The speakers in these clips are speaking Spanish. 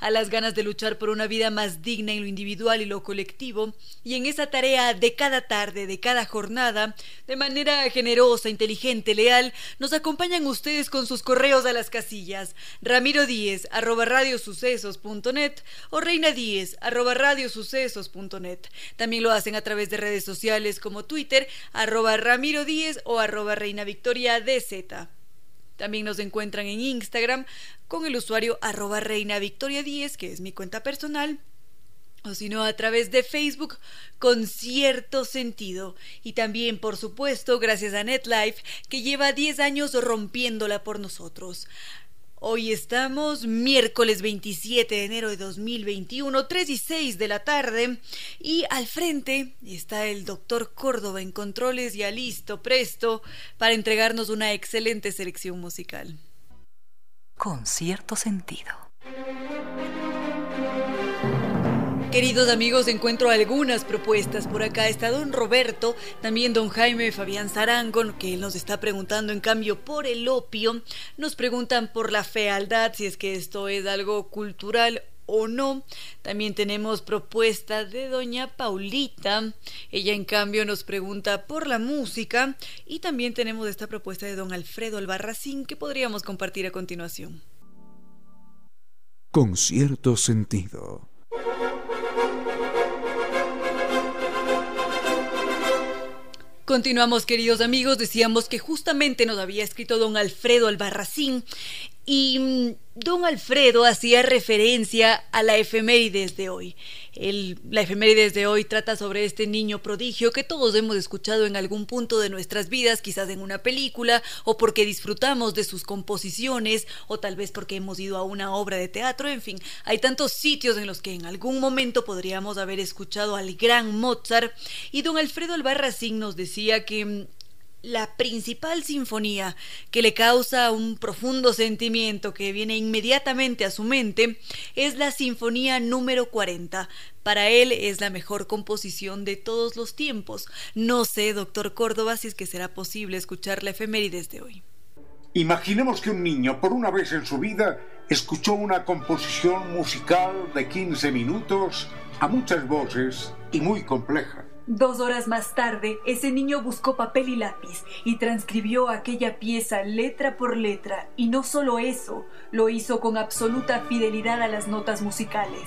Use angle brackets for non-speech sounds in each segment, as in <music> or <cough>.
a las ganas de luchar por una vida más digna en lo individual y lo colectivo, y en esa tarea de cada tarde, de cada jornada, de manera generosa, inteligente, leal, nos acompañan ustedes con sus correos a las casillas, ramiro díez arroba radiosucesos.net o reina díez arroba radiosucesos.net. También lo hacen a través de redes sociales como Twitter, arroba ramiro díez o arroba reina victoria DZ. También nos encuentran en Instagram con el usuario arroba reina victoria 10, que es mi cuenta personal, o si no a través de Facebook con cierto sentido. Y también, por supuesto, gracias a NetLife, que lleva 10 años rompiéndola por nosotros. Hoy estamos miércoles 27 de enero de 2021, 3 y 6 de la tarde, y al frente está el doctor Córdoba en controles ya listo, presto, para entregarnos una excelente selección musical. Con cierto sentido. Queridos amigos, encuentro algunas propuestas. Por acá está don Roberto, también don Jaime Fabián Zarango, que nos está preguntando en cambio por el opio. Nos preguntan por la fealdad, si es que esto es algo cultural o no. También tenemos propuesta de doña Paulita. Ella en cambio nos pregunta por la música. Y también tenemos esta propuesta de don Alfredo Albarracín que podríamos compartir a continuación. Con cierto sentido. Continuamos, queridos amigos. Decíamos que justamente nos había escrito don Alfredo Albarracín y mm, don Alfredo hacía referencia a la efemérides de hoy. la efemérides de hoy trata sobre este niño prodigio que todos hemos escuchado en algún punto de nuestras vidas, quizás en una película, o porque disfrutamos de sus composiciones, o tal vez porque hemos ido a una obra de teatro, en fin, hay tantos sitios en los que en algún momento podríamos haber escuchado al gran Mozart, y don Alfredo Albarracín nos decía que mm, la principal sinfonía que le causa un profundo sentimiento que viene inmediatamente a su mente es la Sinfonía número 40. Para él es la mejor composición de todos los tiempos. No sé, doctor Córdoba, si es que será posible escuchar la efemérides de hoy. Imaginemos que un niño, por una vez en su vida, escuchó una composición musical de 15 minutos a muchas voces y muy compleja. Dos horas más tarde, ese niño buscó papel y lápiz y transcribió aquella pieza letra por letra, y no solo eso, lo hizo con absoluta fidelidad a las notas musicales.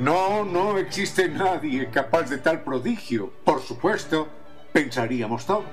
No, no existe nadie capaz de tal prodigio. Por supuesto, pensaríamos todos.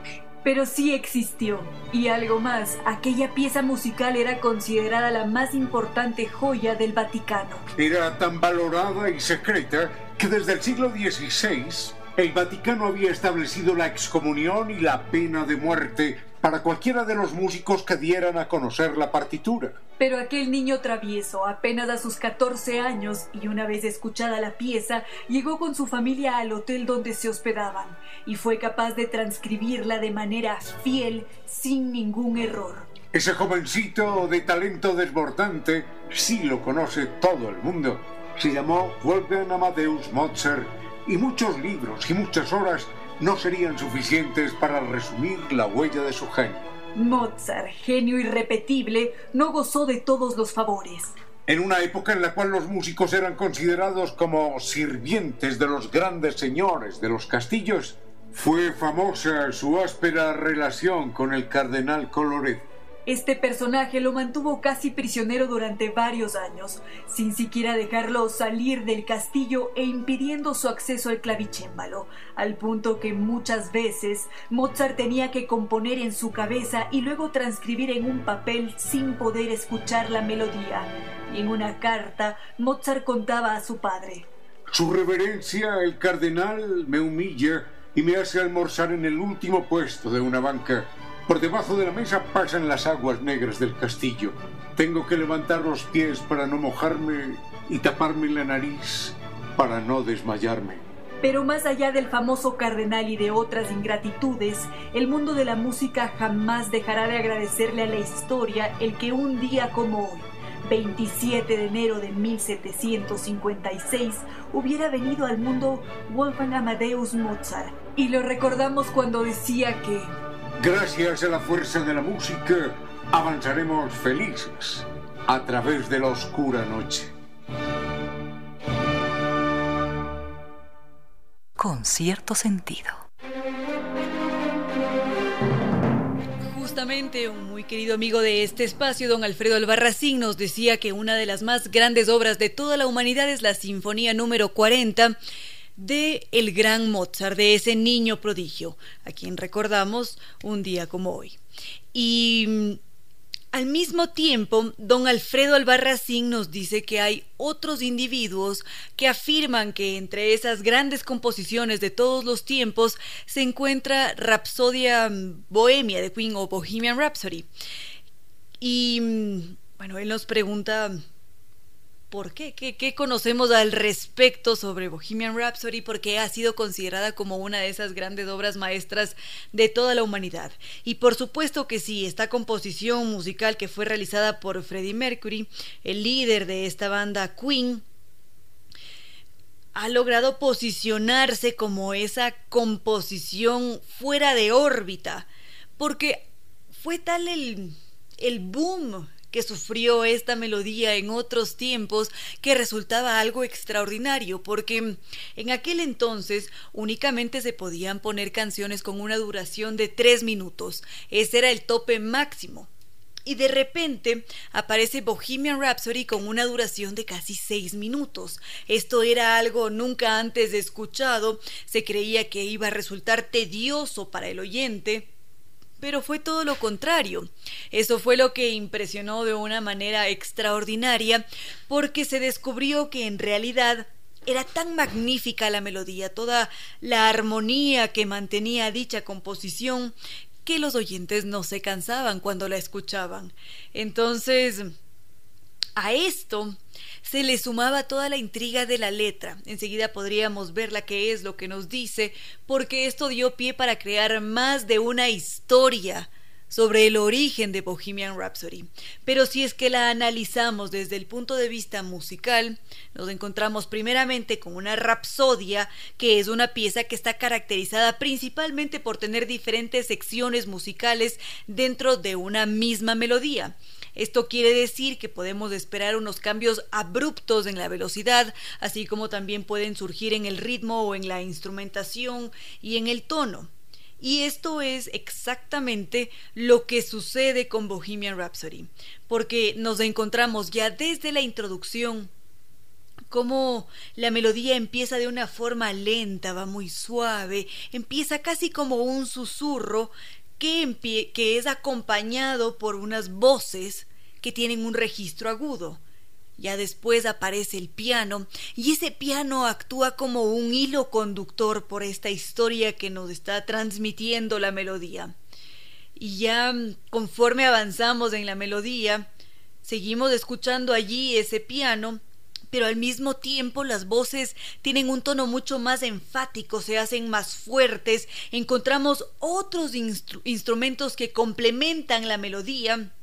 Pero sí existió. Y algo más, aquella pieza musical era considerada la más importante joya del Vaticano. Era tan valorada y secreta que desde el siglo XVI el Vaticano había establecido la excomunión y la pena de muerte para cualquiera de los músicos que dieran a conocer la partitura. Pero aquel niño travieso, apenas a sus 14 años, y una vez escuchada la pieza, llegó con su familia al hotel donde se hospedaban, y fue capaz de transcribirla de manera fiel, sin ningún error. Ese jovencito de talento desbordante, sí lo conoce todo el mundo, se llamó Wolfgang Amadeus Mozart y muchos libros y muchas horas no serían suficientes para resumir la huella de su genio. Mozart, genio irrepetible, no gozó de todos los favores. En una época en la cual los músicos eran considerados como sirvientes de los grandes señores de los castillos, fue famosa su áspera relación con el cardenal Colloret. Este personaje lo mantuvo casi prisionero durante varios años, sin siquiera dejarlo salir del castillo e impidiendo su acceso al clavicémbalo, al punto que muchas veces Mozart tenía que componer en su cabeza y luego transcribir en un papel sin poder escuchar la melodía. Y en una carta, Mozart contaba a su padre. Su reverencia, el cardenal, me humilla y me hace almorzar en el último puesto de una banca por debajo de la mesa pasan las aguas negras del castillo. Tengo que levantar los pies para no mojarme y taparme la nariz para no desmayarme. Pero más allá del famoso cardenal y de otras ingratitudes, el mundo de la música jamás dejará de agradecerle a la historia el que un día como hoy, 27 de enero de 1756, hubiera venido al mundo Wolfgang Amadeus Mozart. Y lo recordamos cuando decía que Gracias a la fuerza de la música, avanzaremos felices a través de la oscura noche. Con cierto sentido. Justamente un muy querido amigo de este espacio, don Alfredo Albarracín, nos decía que una de las más grandes obras de toda la humanidad es la Sinfonía número 40 de el gran Mozart, de ese niño prodigio, a quien recordamos un día como hoy. Y mm, al mismo tiempo, don Alfredo Albarracín nos dice que hay otros individuos que afirman que entre esas grandes composiciones de todos los tiempos se encuentra Rapsodia mm, Bohemia de Queen o Bohemian Rhapsody. Y mm, bueno, él nos pregunta ¿Por qué? qué? conocemos al respecto sobre Bohemian Rhapsody? Porque ha sido considerada como una de esas grandes obras maestras de toda la humanidad. Y por supuesto que sí, esta composición musical que fue realizada por Freddie Mercury, el líder de esta banda Queen, ha logrado posicionarse como esa composición fuera de órbita, porque fue tal el, el boom que sufrió esta melodía en otros tiempos que resultaba algo extraordinario, porque en aquel entonces únicamente se podían poner canciones con una duración de tres minutos. Ese era el tope máximo. Y de repente aparece Bohemian Rhapsody con una duración de casi seis minutos. Esto era algo nunca antes escuchado. Se creía que iba a resultar tedioso para el oyente pero fue todo lo contrario. Eso fue lo que impresionó de una manera extraordinaria porque se descubrió que en realidad era tan magnífica la melodía, toda la armonía que mantenía dicha composición, que los oyentes no se cansaban cuando la escuchaban. Entonces, a esto se le sumaba toda la intriga de la letra. Enseguida podríamos ver la que es lo que nos dice, porque esto dio pie para crear más de una historia sobre el origen de Bohemian Rhapsody. Pero si es que la analizamos desde el punto de vista musical, nos encontramos primeramente con una rapsodia, que es una pieza que está caracterizada principalmente por tener diferentes secciones musicales dentro de una misma melodía. Esto quiere decir que podemos esperar unos cambios abruptos en la velocidad, así como también pueden surgir en el ritmo o en la instrumentación y en el tono. Y esto es exactamente lo que sucede con Bohemian Rhapsody, porque nos encontramos ya desde la introducción como la melodía empieza de una forma lenta, va muy suave, empieza casi como un susurro que, que es acompañado por unas voces tienen un registro agudo. Ya después aparece el piano y ese piano actúa como un hilo conductor por esta historia que nos está transmitiendo la melodía. Y ya conforme avanzamos en la melodía, seguimos escuchando allí ese piano pero al mismo tiempo las voces tienen un tono mucho más enfático, se hacen más fuertes, encontramos otros instrumentos que complementan la melodía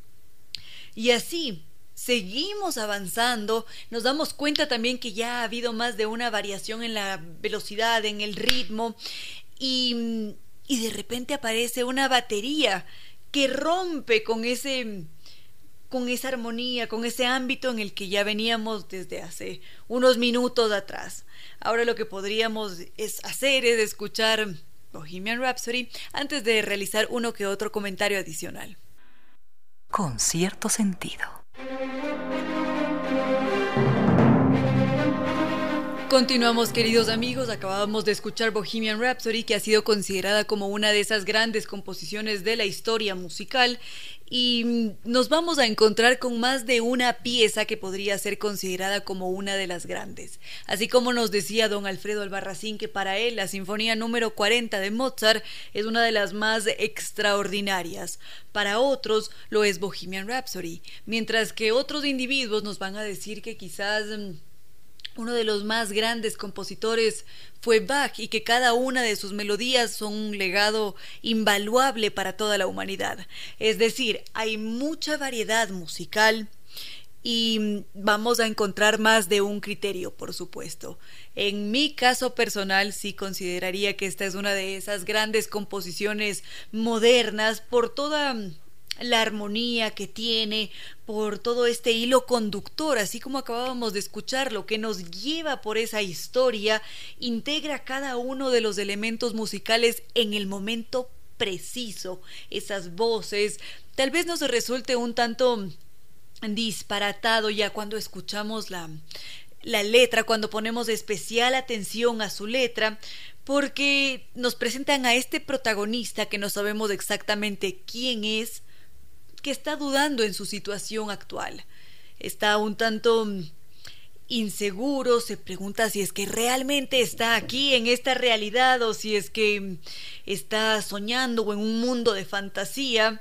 y así seguimos avanzando, nos damos cuenta también que ya ha habido más de una variación en la velocidad, en el ritmo y, y de repente aparece una batería que rompe con ese con esa armonía, con ese ámbito en el que ya veníamos desde hace unos minutos atrás. Ahora lo que podríamos es hacer es escuchar Bohemian Rhapsody antes de realizar uno que otro comentario adicional. Con cierto sentido. Continuamos queridos amigos, acabábamos de escuchar Bohemian Rhapsody que ha sido considerada como una de esas grandes composiciones de la historia musical y nos vamos a encontrar con más de una pieza que podría ser considerada como una de las grandes. Así como nos decía don Alfredo Albarracín que para él la Sinfonía número 40 de Mozart es una de las más extraordinarias. Para otros lo es Bohemian Rhapsody, mientras que otros individuos nos van a decir que quizás mm, uno de los más grandes compositores fue Bach y que cada una de sus melodías son un legado invaluable para toda la humanidad. Es decir, hay mucha variedad musical y vamos a encontrar más de un criterio, por supuesto. En mi caso personal sí consideraría que esta es una de esas grandes composiciones modernas por toda la armonía que tiene, por todo este hilo conductor, así como acabábamos de escuchar, lo que nos lleva por esa historia, integra cada uno de los elementos musicales en el momento preciso, esas voces, tal vez nos resulte un tanto disparatado ya cuando escuchamos la, la letra, cuando ponemos especial atención a su letra, porque nos presentan a este protagonista que no sabemos exactamente quién es, que está dudando en su situación actual. Está un tanto mm, inseguro, se pregunta si es que realmente está aquí en esta realidad o si es que mm, está soñando o en un mundo de fantasía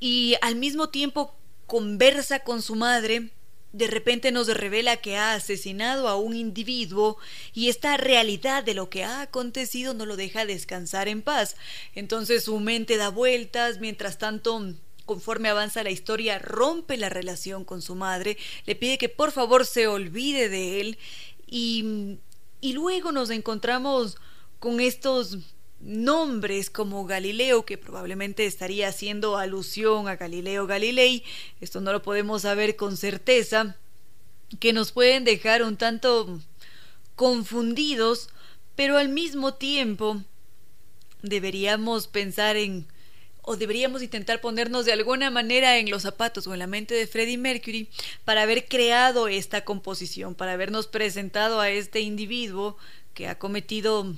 y al mismo tiempo conversa con su madre, de repente nos revela que ha asesinado a un individuo y esta realidad de lo que ha acontecido no lo deja descansar en paz. Entonces su mente da vueltas, mientras tanto conforme avanza la historia, rompe la relación con su madre, le pide que por favor se olvide de él y, y luego nos encontramos con estos nombres como Galileo, que probablemente estaría haciendo alusión a Galileo Galilei, esto no lo podemos saber con certeza, que nos pueden dejar un tanto confundidos, pero al mismo tiempo deberíamos pensar en o deberíamos intentar ponernos de alguna manera en los zapatos o en la mente de Freddie Mercury para haber creado esta composición, para habernos presentado a este individuo que ha cometido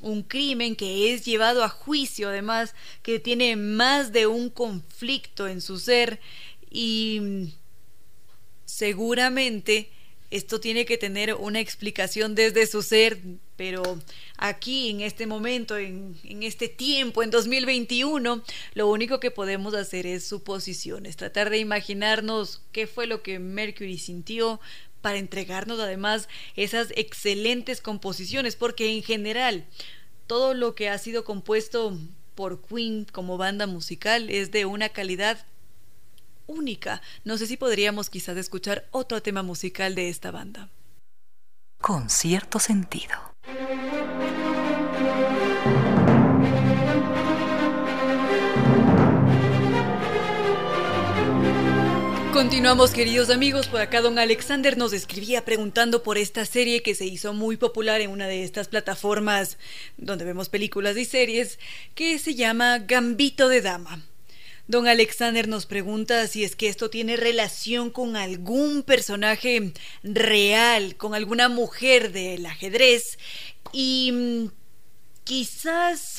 un crimen que es llevado a juicio además que tiene más de un conflicto en su ser y seguramente esto tiene que tener una explicación desde su ser, pero aquí, en este momento, en, en, este tiempo, en 2021, lo único que podemos hacer es suposiciones, tratar de imaginarnos qué fue lo que Mercury sintió para entregarnos además esas excelentes composiciones, porque en general todo lo que ha sido compuesto por Queen como banda musical es de una calidad única. No sé si podríamos quizás escuchar otro tema musical de esta banda. Con cierto sentido. Continuamos queridos amigos, por acá don Alexander nos escribía preguntando por esta serie que se hizo muy popular en una de estas plataformas donde vemos películas y series que se llama Gambito de Dama. Don Alexander nos pregunta si es que esto tiene relación con algún personaje real, con alguna mujer del ajedrez y mm, quizás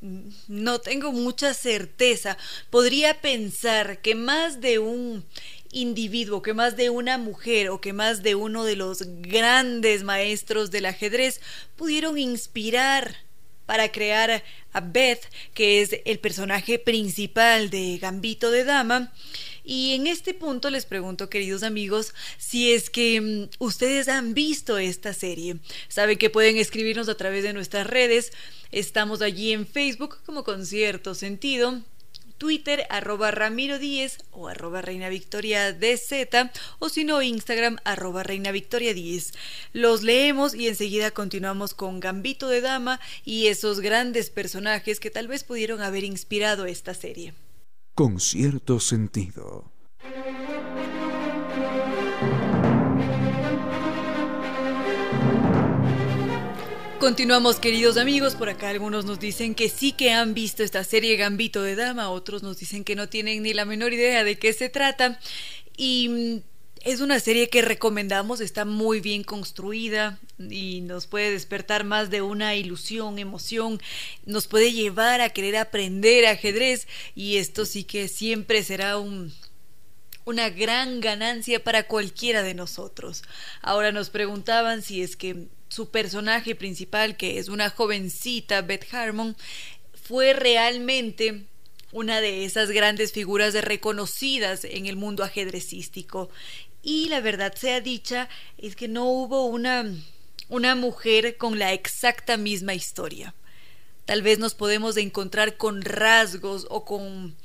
mm, no tengo mucha certeza. Podría pensar que más de un individuo, que más de una mujer o que más de uno de los grandes maestros del ajedrez pudieron inspirar para crear a Beth, que es el personaje principal de Gambito de Dama. Y en este punto les pregunto, queridos amigos, si es que mm, ustedes han visto esta serie. Saben que pueden escribirnos a través de nuestras redes. Estamos allí en Facebook como Concierto Sentido Twitter arroba Ramiro Díez o arroba Reina Victoria DZ o si no Instagram arroba Reina Victoria 10. Los leemos y enseguida continuamos con Gambito de Dama y esos grandes personajes que tal vez pudieron haber inspirado esta serie. Con cierto sentido. Continuamos queridos amigos, por acá algunos nos dicen que sí que han visto esta serie Gambito de Dama, otros nos dicen que no tienen ni la menor idea de qué se trata. Y mm, es una serie que recomendamos, está muy bien construida y nos puede despertar más de una ilusión, emoción, nos puede llevar a querer aprender ajedrez. Y esto sí que siempre será un, una gran ganancia para cualquiera de nosotros. Ahora nos preguntaban si es que su personaje principal, que es una jovencita, Beth Harmon, fue realmente una de esas grandes figuras reconocidas en el mundo ajedrecístico. Y la verdad sea dicha, es que no hubo una, una mujer con la exacta misma historia. Tal vez nos podemos encontrar con rasgos o con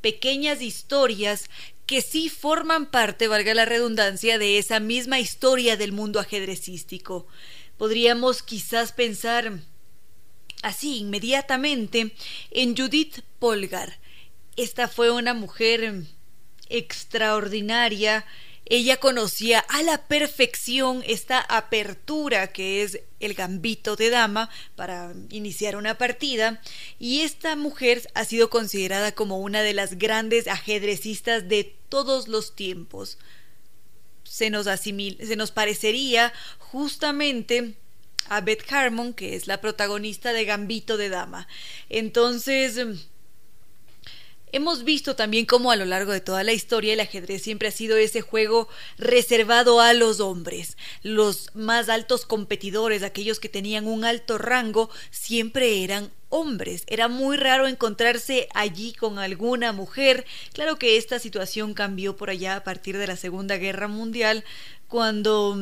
pequeñas historias que sí forman parte, valga la redundancia, de esa misma historia del mundo ajedrecístico podríamos quizás pensar así inmediatamente en Judith Polgar. Esta fue una mujer extraordinaria. Ella conocía a la perfección esta apertura que es el gambito de dama para iniciar una partida y esta mujer ha sido considerada como una de las grandes ajedrecistas de todos los tiempos se nos, se nos parecería justamente a Beth Harmon, que es la protagonista de Gambito de Dama. Entonces, Hemos visto también cómo a lo largo de toda la historia el ajedrez siempre ha sido ese juego reservado a los hombres. Los más altos competidores, aquellos que tenían un alto rango, siempre eran hombres. Era muy raro encontrarse allí con alguna mujer. Claro que esta situación cambió por allá a partir de la Segunda Guerra Mundial, cuando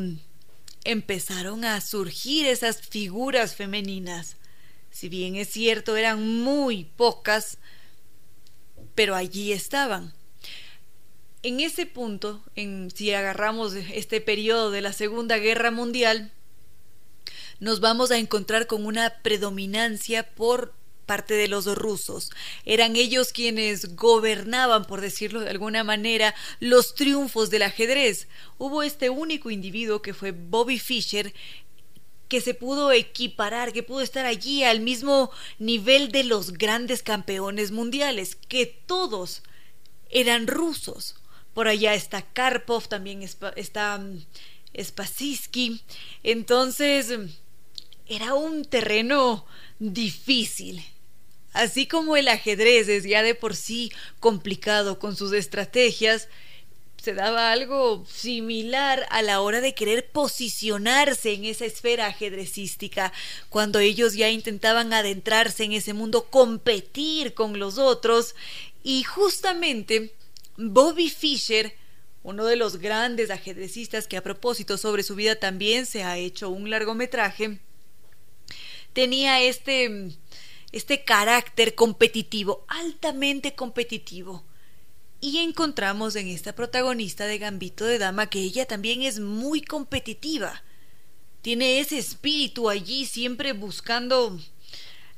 empezaron a surgir esas figuras femeninas. Si bien es cierto, eran muy pocas, pero allí estaban. En ese punto, en, si agarramos este periodo de la Segunda Guerra Mundial, nos vamos a encontrar con una predominancia por parte de los rusos. Eran ellos quienes gobernaban, por decirlo de alguna manera, los triunfos del ajedrez. Hubo este único individuo que fue Bobby Fischer, que se pudo equiparar, que pudo estar allí al mismo nivel de los grandes campeones mundiales, que todos eran rusos. Por allá está Karpov, también está mm, Spasisky. Entonces, era un terreno difícil. Así como el ajedrez es ya de por sí complicado con sus estrategias, se daba algo similar a la hora de querer posicionarse en esa esfera ajedrecística, cuando ellos ya intentaban adentrarse en ese mundo, competir con los otros, y justamente Bobby Fischer, uno de los grandes ajedrecistas que a propósito sobre su vida también se ha hecho un largometraje, tenía este este carácter competitivo, altamente competitivo. Y encontramos en esta protagonista de Gambito de Dama que ella también es muy competitiva. Tiene ese espíritu allí siempre buscando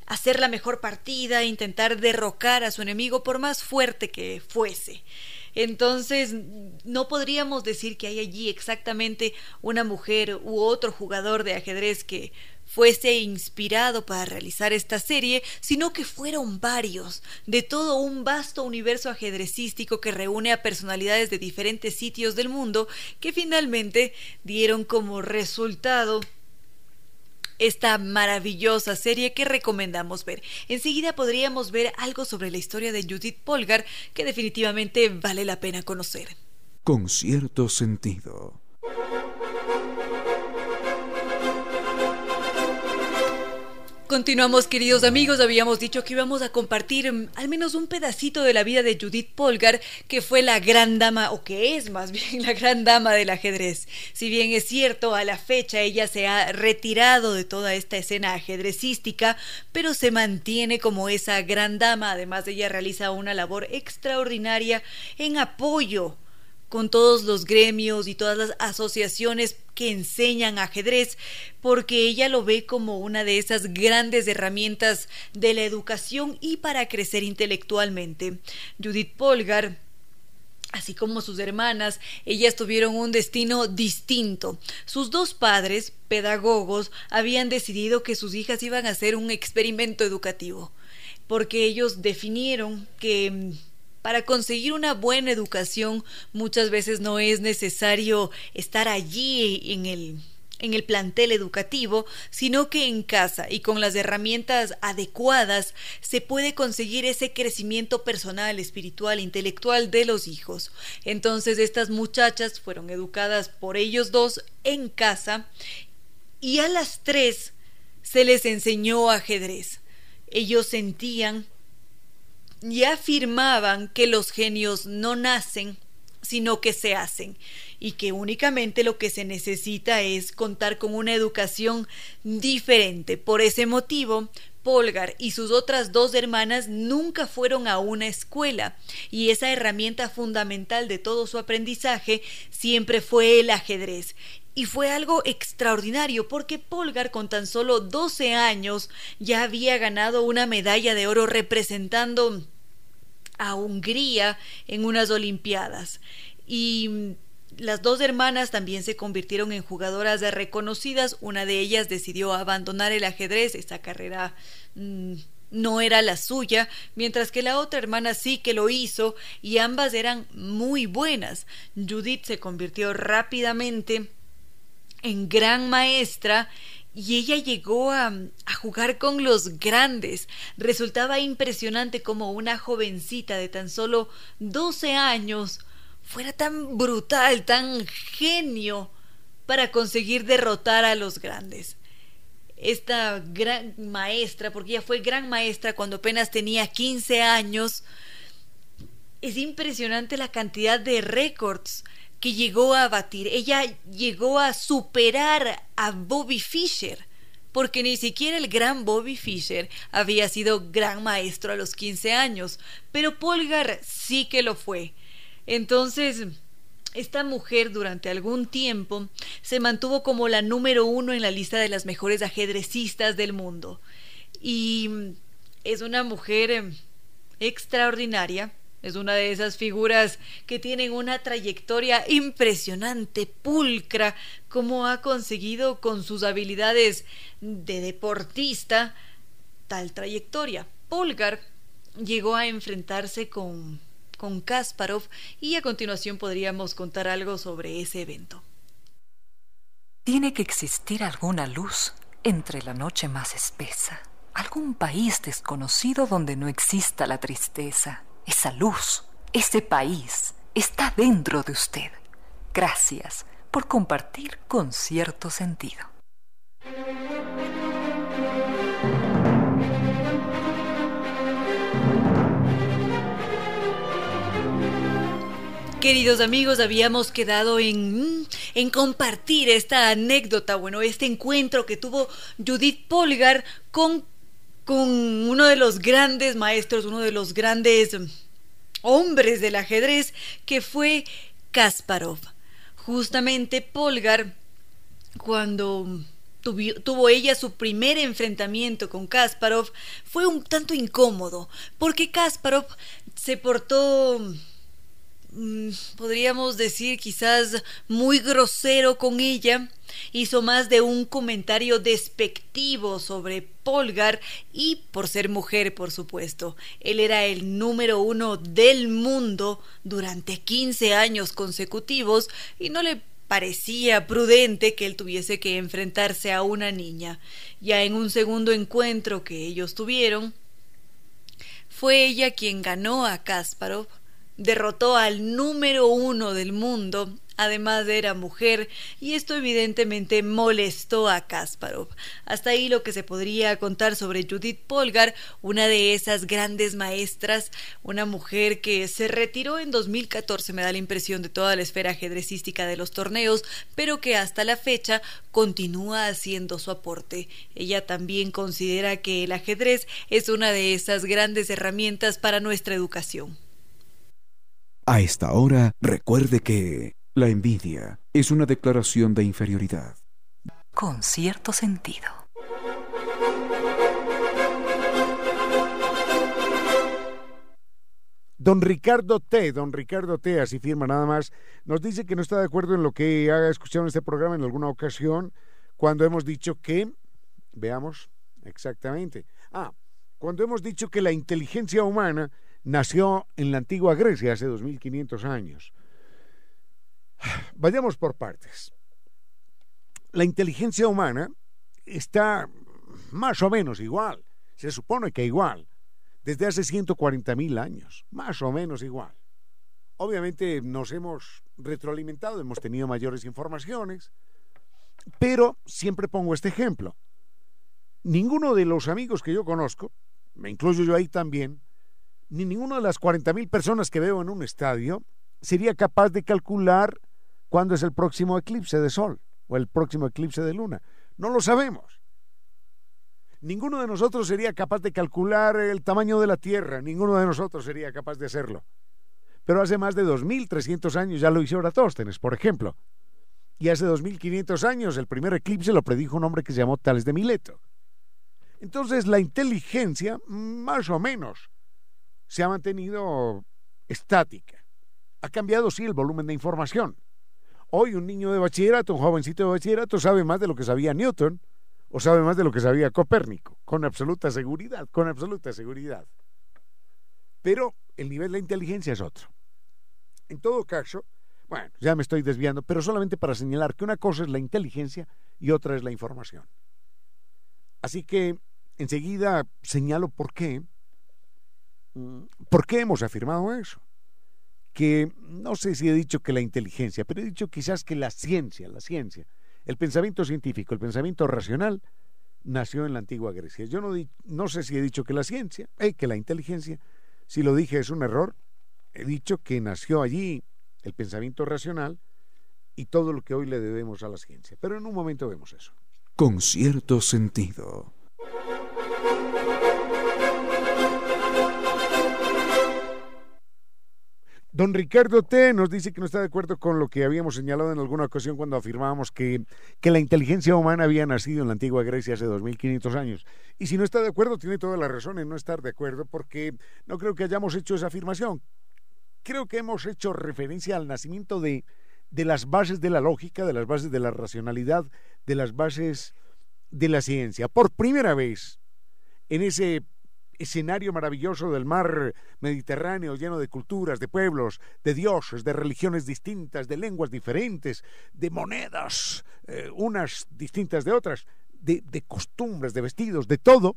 hacer la mejor partida, intentar derrocar a su enemigo por más fuerte que fuese. Entonces, no podríamos decir que hay allí exactamente una mujer u otro jugador de ajedrez que fuese inspirado para realizar esta serie, sino que fueron varios, de todo un vasto universo ajedrecístico que reúne a personalidades de diferentes sitios del mundo que finalmente dieron como resultado esta maravillosa serie que recomendamos ver. Enseguida podríamos ver algo sobre la historia de Judith Polgar que definitivamente vale la pena conocer. Con cierto sentido. Continuamos, queridos amigos. Habíamos dicho que íbamos a compartir mm, al menos un pedacito de la vida de Judith Polgar, que fue la gran dama, o que es más <laughs> bien la gran dama del ajedrez. Si bien es cierto, a la fecha ella se ha retirado de toda esta escena ajedrecística, pero se mantiene como esa gran dama. Además, ella realiza una labor extraordinaria en apoyo con todos los gremios y todas las asociaciones que enseñan ajedrez, porque ella lo ve como una de esas grandes herramientas de la educación y para crecer intelectualmente. Judith Polgar Así como sus hermanas, ellas tuvieron un destino distinto. Sus dos padres, pedagogos, habían decidido que sus hijas iban a hacer un experimento educativo, porque ellos definieron que mm, para conseguir una buena educación muchas veces no es necesario estar allí en el en el plantel educativo, sino que en casa y con las herramientas adecuadas se puede conseguir ese crecimiento personal, espiritual, intelectual de los hijos. Entonces estas muchachas fueron educadas por ellos dos en casa y a las tres se les enseñó ajedrez. Ellos sentían y afirmaban que los genios no nacen, sino que se hacen y que únicamente lo que se necesita es contar con una educación diferente. Por ese motivo, Polgar y sus otras dos hermanas nunca fueron a una escuela y esa herramienta fundamental de todo su aprendizaje siempre fue el ajedrez. Y fue algo extraordinario porque Polgar con tan solo 12 años ya había ganado una medalla de oro representando a Hungría en unas Olimpiadas. Y las dos hermanas también se convirtieron en jugadoras reconocidas. Una de ellas decidió abandonar el ajedrez. Esa carrera mm, no era la suya, mientras que la otra hermana sí que lo hizo y ambas eran muy buenas. Judith se convirtió rápidamente en gran maestra y ella llegó a, a, jugar con los grandes. Resultaba impresionante como una jovencita de tan solo 12 años fuera tan brutal, tan genio para conseguir derrotar a los grandes. Esta gran maestra, porque ella fue gran maestra cuando apenas tenía 15 años, es impresionante la cantidad de récords que llegó a batir. Ella llegó a superar a Bobby Fischer, porque ni siquiera el gran Bobby Fischer había sido gran maestro a los 15 años, pero Polgar sí que lo fue. Entonces, esta mujer durante algún tiempo se mantuvo como la número uno en la lista de las mejores ajedrecistas del mundo. Y es una mujer em, extraordinaria, es una de esas figuras que tienen una trayectoria impresionante, pulcra, como ha conseguido con sus habilidades de deportista tal trayectoria. Polgar llegó a enfrentarse con con Kasparov y a continuación podríamos contar algo sobre ese evento. Tiene que existir alguna luz entre la noche más espesa, algún país desconocido donde no exista la tristeza. Esa luz, ese país, está dentro de usted. Gracias por compartir con cierto sentido. Queridos amigos, habíamos quedado en, en compartir esta anécdota, bueno, este encuentro que tuvo Judith Polgar con, con uno de los grandes maestros, uno de los grandes hombres del ajedrez, que fue Kasparov. Justamente Polgar, cuando tuvo ella su primer enfrentamiento con Kasparov, fue un tanto incómodo, porque Kasparov se portó podríamos decir quizás muy grosero con ella, hizo más de un comentario despectivo sobre Polgar y por ser mujer, por supuesto. Él era el número uno del mundo durante 15 años consecutivos y no le parecía prudente que él tuviese que enfrentarse a una niña. Ya en un segundo encuentro que ellos tuvieron, fue ella quien ganó a Kasparov derrotó al número uno del mundo, además era mujer, y esto evidentemente molestó a Kasparov. Hasta ahí lo que se podría contar sobre Judith Polgar, una de esas grandes maestras, una mujer que se retiró en 2014, me da la impresión de toda la esfera ajedrecística de los torneos, pero que hasta la fecha continúa haciendo su aporte. Ella también considera que el ajedrez es una de esas grandes herramientas para nuestra educación. A esta hora, recuerde que la envidia es una declaración de inferioridad. Con cierto sentido. Don Ricardo T, don Ricardo T, así firma nada más, nos dice que no está de acuerdo en lo que ha escuchado en este programa en alguna ocasión, cuando hemos dicho que, veamos exactamente, ah, cuando hemos dicho que la inteligencia humana nació en la antigua Grecia hace 2500 años. Vayamos por partes. La inteligencia humana está más o menos igual, se supone que igual, desde hace 140 mil años, más o menos igual. Obviamente nos hemos retroalimentado, hemos tenido mayores informaciones, pero siempre pongo este ejemplo. Ninguno de los amigos que yo conozco, me incluyo yo ahí también, ni ninguna de las 40 mil personas que veo en un estadio sería capaz de calcular cuándo es el próximo eclipse de sol o el próximo eclipse de luna. No lo sabemos. Ninguno de nosotros sería capaz de calcular el tamaño de la Tierra, ninguno de nosotros sería capaz de hacerlo. Pero hace más de 2.300 años ya lo hizo Eratóstenes, por ejemplo. Y hace 2.500 años el primer eclipse lo predijo un hombre que se llamó Tales de Mileto. Entonces la inteligencia, más o menos, se ha mantenido estática. Ha cambiado, sí, el volumen de información. Hoy un niño de bachillerato, un jovencito de bachillerato, sabe más de lo que sabía Newton o sabe más de lo que sabía Copérnico, con absoluta seguridad, con absoluta seguridad. Pero el nivel de inteligencia es otro. En todo caso, bueno, ya me estoy desviando, pero solamente para señalar que una cosa es la inteligencia y otra es la información. Así que enseguida señalo por qué ¿Por qué hemos afirmado eso? Que no sé si he dicho que la inteligencia, pero he dicho quizás que la ciencia, la ciencia, el pensamiento científico, el pensamiento racional, nació en la antigua Grecia. Yo no, no sé si he dicho que la ciencia, eh, que la inteligencia, si lo dije es un error, he dicho que nació allí el pensamiento racional y todo lo que hoy le debemos a la ciencia. Pero en un momento vemos eso. Con cierto sentido. Don Ricardo T. nos dice que no está de acuerdo con lo que habíamos señalado en alguna ocasión cuando afirmábamos que, que la inteligencia humana había nacido en la antigua Grecia hace 2500 años. Y si no está de acuerdo, tiene toda la razón en no estar de acuerdo, porque no creo que hayamos hecho esa afirmación. Creo que hemos hecho referencia al nacimiento de, de las bases de la lógica, de las bases de la racionalidad, de las bases de la ciencia. Por primera vez, en ese escenario maravilloso del mar Mediterráneo lleno de culturas, de pueblos, de dioses, de religiones distintas, de lenguas diferentes, de monedas, eh, unas distintas de otras, de, costumbres, de vestidos, de todo,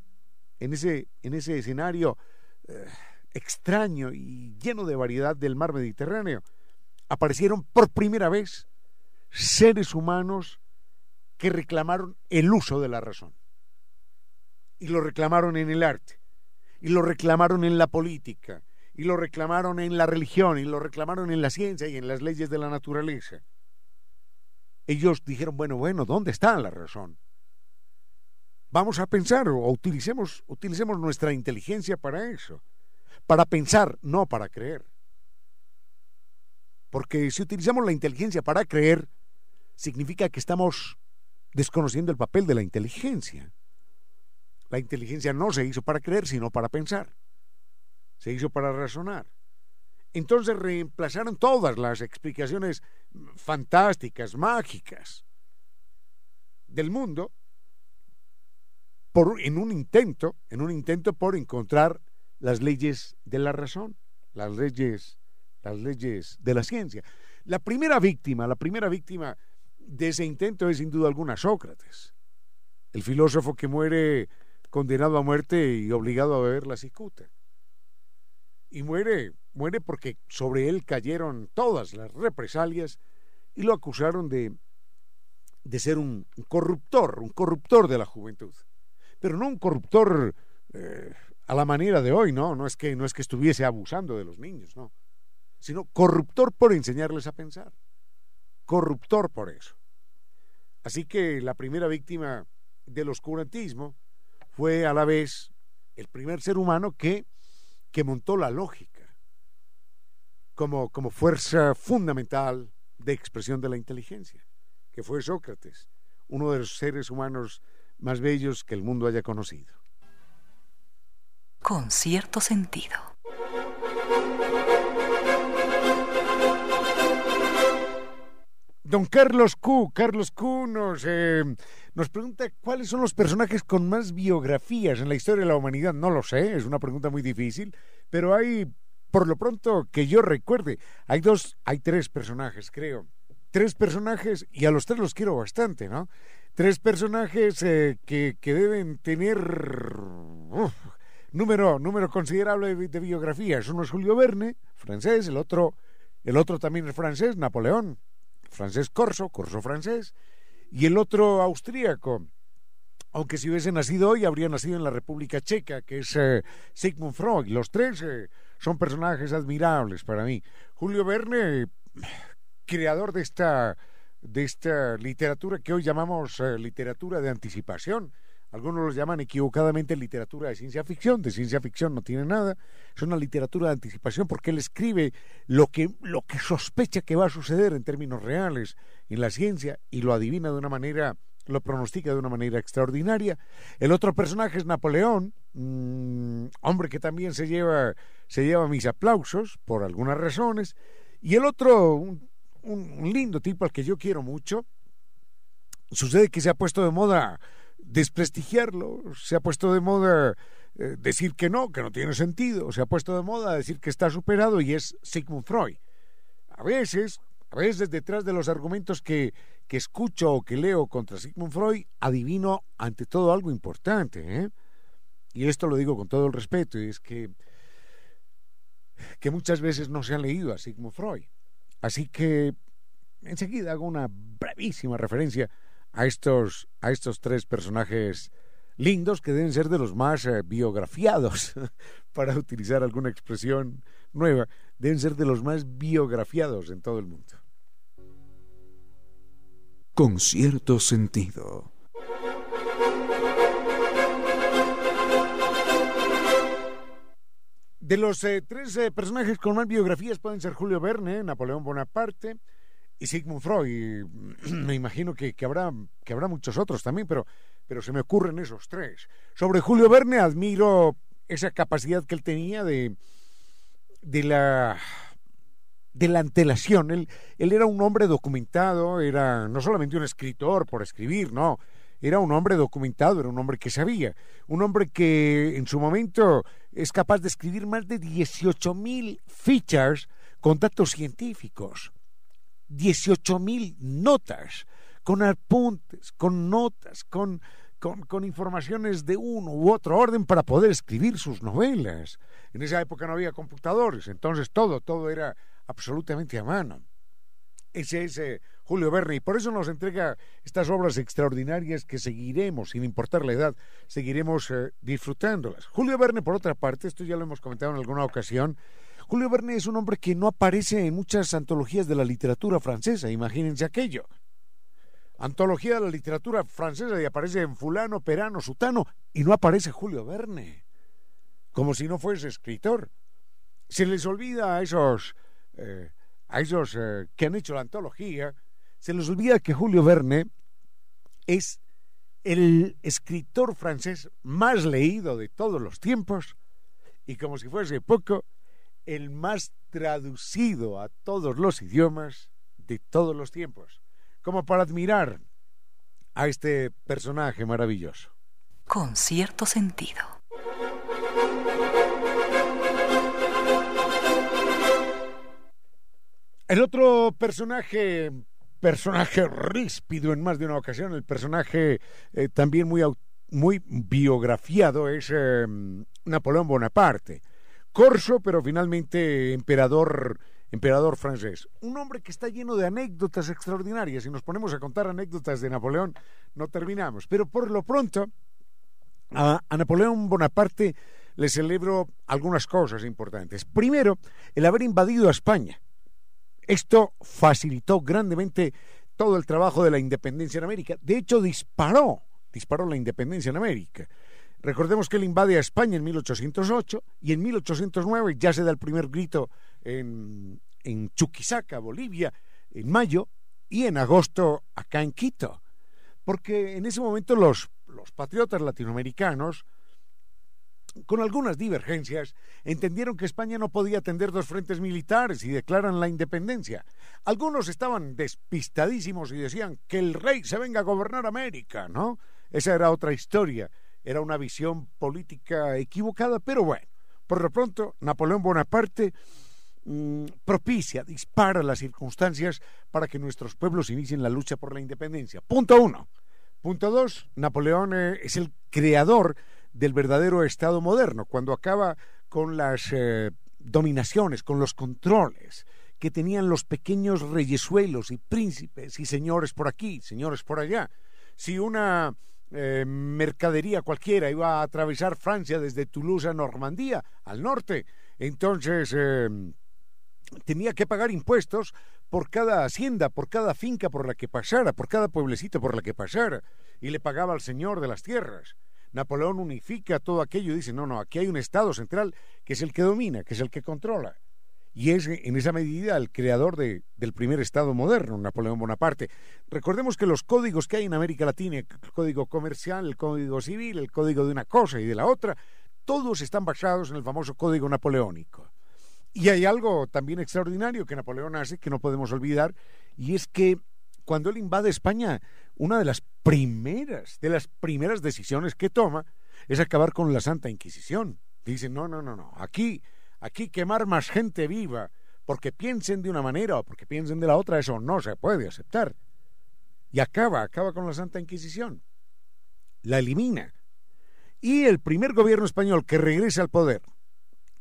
en ese, en ese escenario eh, extraño y lleno de variedad del mar Mediterráneo, aparecieron por primera vez seres humanos que reclamaron el uso de la razón. Y lo reclamaron en el arte y lo reclamaron en la política, y lo reclamaron en la religión, y lo reclamaron en la ciencia y en las leyes de la naturaleza. Ellos dijeron, bueno, bueno, ¿dónde está la razón? Vamos a pensar o utilicemos, utilicemos nuestra inteligencia para eso, para pensar, no para creer. Porque si utilizamos la inteligencia para creer, significa que estamos desconociendo el papel de la inteligencia. La inteligencia no se hizo para creer, sino para pensar. Se hizo para razonar. Entonces reemplazaron todas las explicaciones fantásticas, mágicas del mundo por, en un intento, en un intento por encontrar las leyes de la razón, las leyes, las leyes de la ciencia. La primera víctima, la primera víctima de ese intento es sin duda alguna Sócrates, el filósofo que muere condenado a muerte y obligado a beber la cicuta. Y muere, muere porque sobre él cayeron todas las represalias y lo acusaron de, de ser un corruptor, un corruptor de la juventud. Pero no un corruptor eh, a la manera de hoy, ¿no? No es, que, no es que estuviese abusando de los niños, no. Sino corruptor por enseñarles a pensar. Corruptor por eso. Así que la primera víctima del oscurantismo fue a la vez el primer ser humano que, que montó la lógica como, como fuerza fundamental de expresión de la inteligencia, que fue Sócrates, uno de los seres humanos más bellos que el mundo haya conocido. Con cierto sentido. Don Carlos Q, Carlos Q nos, eh, nos pregunta cuáles son los personajes con más biografías en la historia de la humanidad. No lo sé, es una pregunta muy difícil, pero hay, por lo pronto que yo recuerde, hay dos, hay tres personajes, creo. Tres personajes, y a los tres los quiero bastante, ¿no? Tres personajes eh, que, que, deben tener número, número considerable de, de, biografías. Uno es Julio Verne, francés, el otro, el otro también es francés, Napoleón francés Corso, Corso francés, y el otro austríaco, aunque si hubiese nacido hoy habría nacido en la República Checa, que es eh, Sigmund Freud. Los tres eh, son personajes admirables para mí. Julio Verne, creador de esta, de esta literatura que hoy llamamos eh, literatura de anticipación, algunos los llaman equivocadamente literatura de ciencia ficción, de ciencia ficción no tiene nada, es una literatura de anticipación porque él escribe lo que, lo que sospecha que va a suceder en términos reales en la ciencia y lo adivina de una manera, lo pronostica de una manera extraordinaria. El otro personaje es Napoleón, mmm, hombre que también se lleva, se lleva mis aplausos por algunas razones, y el otro, un lindo tipo al que yo quiero mucho, sucede que se ha puesto de moda desprestigiarlo, se ha puesto de moda eh, decir que no, que no tiene sentido, se ha puesto de moda decir que está superado y es Sigmund Freud. A veces, a veces detrás de los argumentos que, que escucho o que leo contra Sigmund Freud, adivino ante todo algo importante, ¿eh? y esto lo digo con todo el respeto, y es que, que muchas veces no se han leído a Sigmund Freud. Así que enseguida hago una brevísima referencia a estos, a estos tres personajes lindos que deben ser de los más eh, biografiados, <laughs> para utilizar alguna expresión nueva, deben ser de los más biografiados en todo el mundo. Con cierto sentido. De los eh, tres eh, personajes con más biografías pueden ser Julio Verne, Napoleón Bonaparte, y Sigmund Freud. <clears throat> me imagino que, que, habrá, que habrá muchos otros también, pero, pero se me ocurren esos tres. Sobre Julio Verne admiro esa capacidad que él tenía de, de la de la antelación. Él, él era un hombre documentado, era no solamente un escritor por escribir, no, era un hombre documentado, era un hombre que sabía, un hombre que en su momento es capaz de escribir más de 18 mil features con datos científicos. 18 mil notas, con apuntes, con notas, con, con, con, informaciones de uno u otro orden para poder escribir sus novelas. En esa época no había computadores, entonces todo, todo era absolutamente a mano. Ese es eh, Julio Verne y por eso nos entrega estas obras extraordinarias que seguiremos, sin importar la edad, seguiremos eh, disfrutándolas. Julio Verne, por otra parte, esto ya lo hemos comentado en alguna ocasión, Julio Verne es un hombre que no aparece en muchas antologías de la literatura francesa, imagínense aquello. Antología de la literatura francesa y aparece en fulano, perano, sutano y no aparece Julio Verne, como si no fuese escritor. Se les olvida a esos, eh, a esos eh, que han hecho la antología, se les olvida que Julio Verne es el escritor francés más leído de todos los tiempos y como si fuese poco, el más traducido a todos los idiomas de todos los tiempos, como para admirar a este personaje maravilloso. Con cierto sentido. El otro personaje, personaje ríspido en más de una ocasión, el personaje eh, también muy, muy biografiado es eh, Napoleón Bonaparte corso, pero finalmente emperador, emperador francés. Un hombre que está lleno de anécdotas extraordinarias. Si nos ponemos a contar anécdotas de Napoleón, no terminamos. Pero por lo pronto, a, Napoleón Bonaparte le celebro algunas cosas importantes. Primero, el haber invadido a España. Esto facilitó grandemente todo el trabajo de la independencia en América. De hecho, disparó, disparó la independencia en América. Recordemos que él invade a España en 1808 y en 1809 ya se da el primer grito en, en Chuquisaca, Bolivia, en mayo y en agosto acá en Quito. Porque en ese momento los, los patriotas latinoamericanos con algunas divergencias, entendieron que España no podía atender dos frentes militares y declaran la independencia. Algunos estaban despistadísimos y decían que el rey se venga a gobernar América, ¿no? Esa era otra historia, era una visión política equivocada, pero bueno, por lo pronto Napoleón Bonaparte mm, propicia, dispara las circunstancias para que nuestros pueblos inicien la lucha por la independencia. Punto uno. Punto dos, Napoleón eh, es el creador del verdadero Estado moderno, cuando acaba con las eh, dominaciones, con los controles que tenían los pequeños reyesuelos y príncipes y señores por aquí, señores por allá. Si una eh, mercadería cualquiera iba a atravesar Francia desde Toulouse a Normandía, al norte, entonces eh, tenía que pagar impuestos por cada hacienda, por cada finca por la que pasara, por cada pueblecito por la que pasara, y le pagaba al señor de las tierras. Napoleón unifica todo aquello y dice, no, no, aquí hay un Estado central que es el que domina, que es el que controla. Y es en esa medida el creador de, del primer Estado moderno, Napoleón Bonaparte. Recordemos que los códigos que hay en América Latina, el código comercial, el código civil, el código de una cosa y de la otra, todos están basados en el famoso código napoleónico. Y hay algo también extraordinario que Napoleón hace que no podemos olvidar, y es que cuando él invade España, una de las primeras, de las primeras decisiones que toma es acabar con la Santa Inquisición. Dice, no, no, no, no, aquí, aquí quemar más gente viva, porque piensen de una manera o porque piensen de la otra, eso no se puede aceptar. Y acaba, acaba con la Santa Inquisición. La elimina. Y el primer gobierno español que regresa al poder,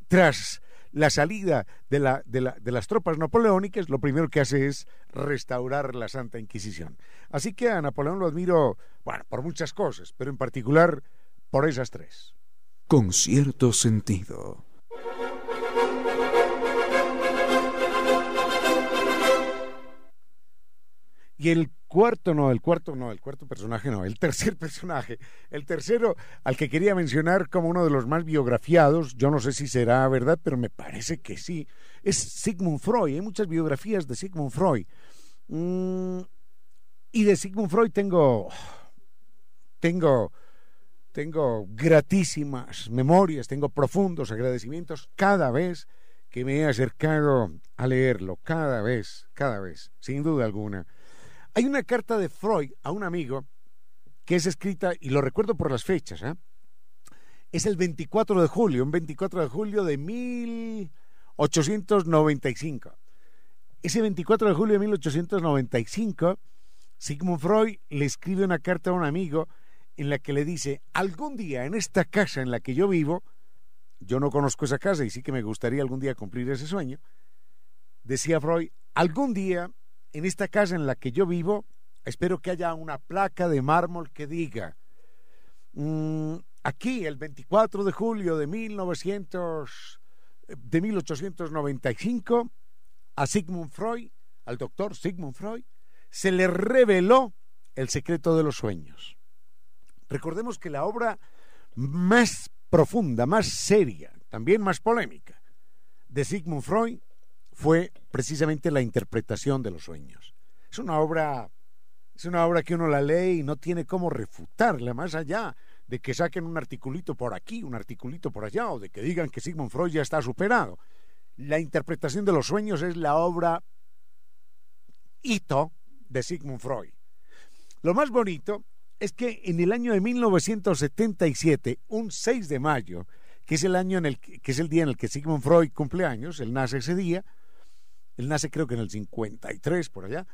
tras la salida de, la, de, de, las tropas napoleónicas, lo primero que hace es restaurar la Santa Inquisición. Así que a Napoleón lo admiro, bueno, por muchas cosas, pero en particular por esas tres. Con cierto sentido. Y el cuarto no, el cuarto no, el cuarto personaje no, el tercer <laughs> personaje, el tercero al que quería mencionar como uno de los más biografiados, yo no sé si será verdad, pero me parece que sí, es Sigmund Freud. Hay muchas biografías de Sigmund Freud. Mm, y de Sigmund Freud tengo, tengo, tengo gratísimas memorias, tengo profundos agradecimientos cada vez que me he acercado a leerlo, cada vez, cada vez, sin duda alguna. Hay una carta de Freud a un amigo que es escrita, y lo recuerdo por las fechas, ¿eh? es el 24 de julio, un 24 de julio de 1895. Ese 24 de julio de 1895, Sigmund Freud le escribe una carta a un amigo en la que le dice, algún día en esta casa en la que yo vivo, yo no conozco esa casa y sí que me gustaría algún día cumplir ese sueño, decía Freud, algún día en esta casa en la que yo vivo, espero que haya una placa de mármol que diga, mm, aquí el 24 de julio de, 1900, de 1895, a Sigmund Freud, al doctor Sigmund Freud, se le reveló el secreto de los sueños. Recordemos que la obra más profunda, más seria, también más polémica, de Sigmund Freud fue precisamente la interpretación de los sueños. Es una obra, es una obra que uno la lee y no tiene cómo refutarla, más allá de que saquen un articulito por aquí, un articulito por allá, o de que digan que Sigmund Freud ya está superado. La interpretación de los sueños es la obra hito de Sigmund Freud. Lo más bonito es que en el año de 1977, un 6 de mayo, que es el año en el que, que es el día en el que Sigmund Freud cumple años, él nace ese día, él nace creo que en el 53, por allá.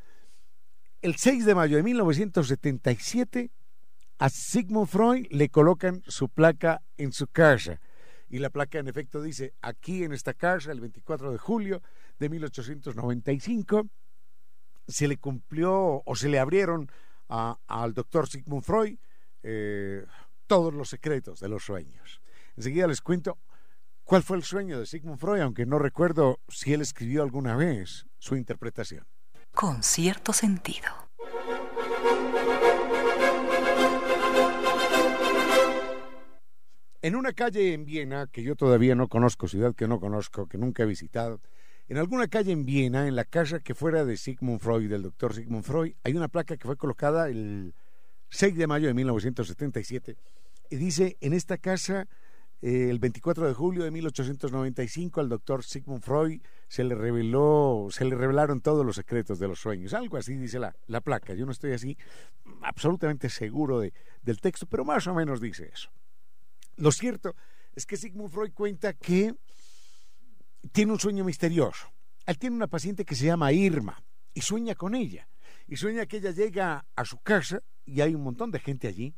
El 6 de mayo de 1977, a Sigmund Freud le colocan su placa en su casa. Y la placa en efecto dice, aquí en esta casa, el 24 de julio de 1895, se le cumplió o se le abrieron al doctor Sigmund Freud eh, todos los secretos de los sueños. Enseguida les cuento ¿Cuál fue el sueño de Sigmund Freud? Aunque no recuerdo si él escribió alguna vez su interpretación. Con cierto sentido. En una calle en Viena, que yo todavía no conozco, ciudad que no conozco, que nunca he visitado, en alguna calle en Viena, en la casa que fuera de Sigmund Freud, del doctor Sigmund Freud, hay una placa que fue colocada el 6 de mayo de 1977 y dice, en esta casa el 24 de julio de 1895 al doctor Sigmund Freud se le reveló, se le revelaron todos los secretos de los sueños. Algo así dice la, la placa. Yo no estoy así absolutamente seguro de, del texto, pero más o menos dice eso. Lo cierto es que Sigmund Freud cuenta que tiene un sueño misterioso. Él tiene una paciente que se llama Irma y sueña con ella. Y sueña que ella llega a su casa y hay un montón de gente allí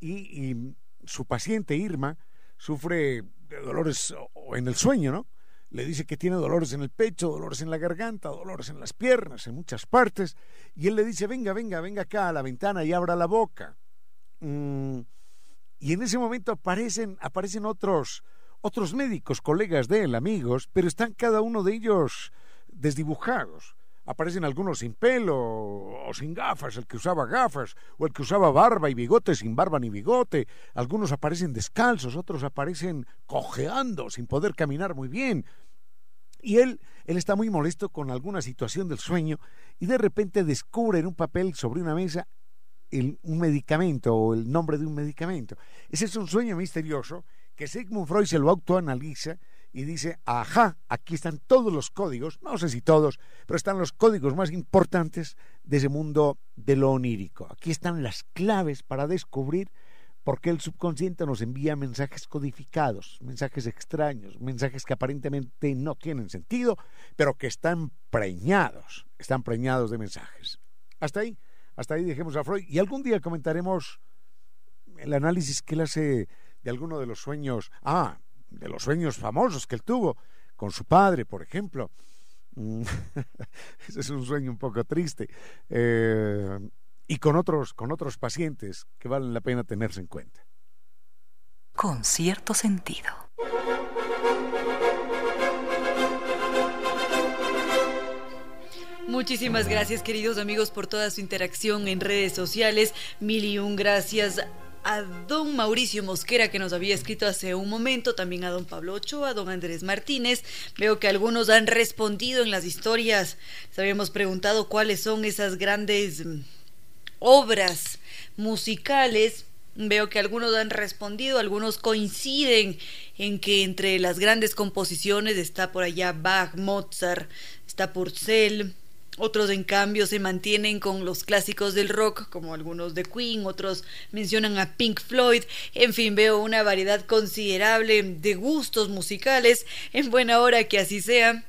y, su paciente Irma sufre dolores en el sueño, ¿no? Le dice que tiene dolores en el pecho, dolores en la garganta, dolores en las piernas, en muchas partes. Y él le dice, venga, venga, venga acá a la ventana y abra la boca. Mm, y en ese momento aparecen, aparecen otros, otros médicos, colegas de él, amigos, pero están cada uno de ellos desdibujados aparecen algunos sin pelo o sin gafas, el que usaba gafas, o el que usaba barba y bigote sin barba ni bigote, algunos aparecen descalzos, otros aparecen cojeando, sin poder caminar muy bien. Y él, él está muy molesto con alguna situación del sueño y de repente descubre en un papel sobre una mesa el, un medicamento o el nombre de un medicamento. Ese es un sueño misterioso que Sigmund Freud se lo autoanaliza y dice, ajá, aquí están todos los códigos, no sé si todos, pero están los códigos más importantes de ese mundo de lo onírico. Aquí están las claves para descubrir por qué el subconsciente nos envía mensajes codificados, mensajes extraños, mensajes que aparentemente no tienen sentido, pero que están preñados, están preñados de mensajes. Hasta ahí, hasta ahí dejemos a Freud y algún día comentaremos el análisis que él hace de alguno de los sueños. Ah, de los sueños famosos que él tuvo con su padre, por ejemplo. Mm, <laughs> ese es un sueño un poco triste. Eh, y con otros, con otros pacientes que valen la pena tenerse en cuenta. Con cierto sentido. Muchísimas gracias queridos amigos por toda su interacción en redes sociales. Mil y un gracias a don Mauricio Mosquera que nos había escrito hace un momento, también a don Pablo Ochoa, a don Andrés Martínez. Veo que algunos han respondido en las historias. Les habíamos preguntado cuáles son esas grandes mm, obras musicales. Veo que algunos han respondido, algunos coinciden en que entre las grandes composiciones está por allá Bach, Mozart, está Purcell, otros, en cambio, se mantienen con los clásicos del rock, como algunos de Queen, otros mencionan a Pink Floyd. En fin, veo una variedad considerable de gustos musicales. En buena hora que así sea.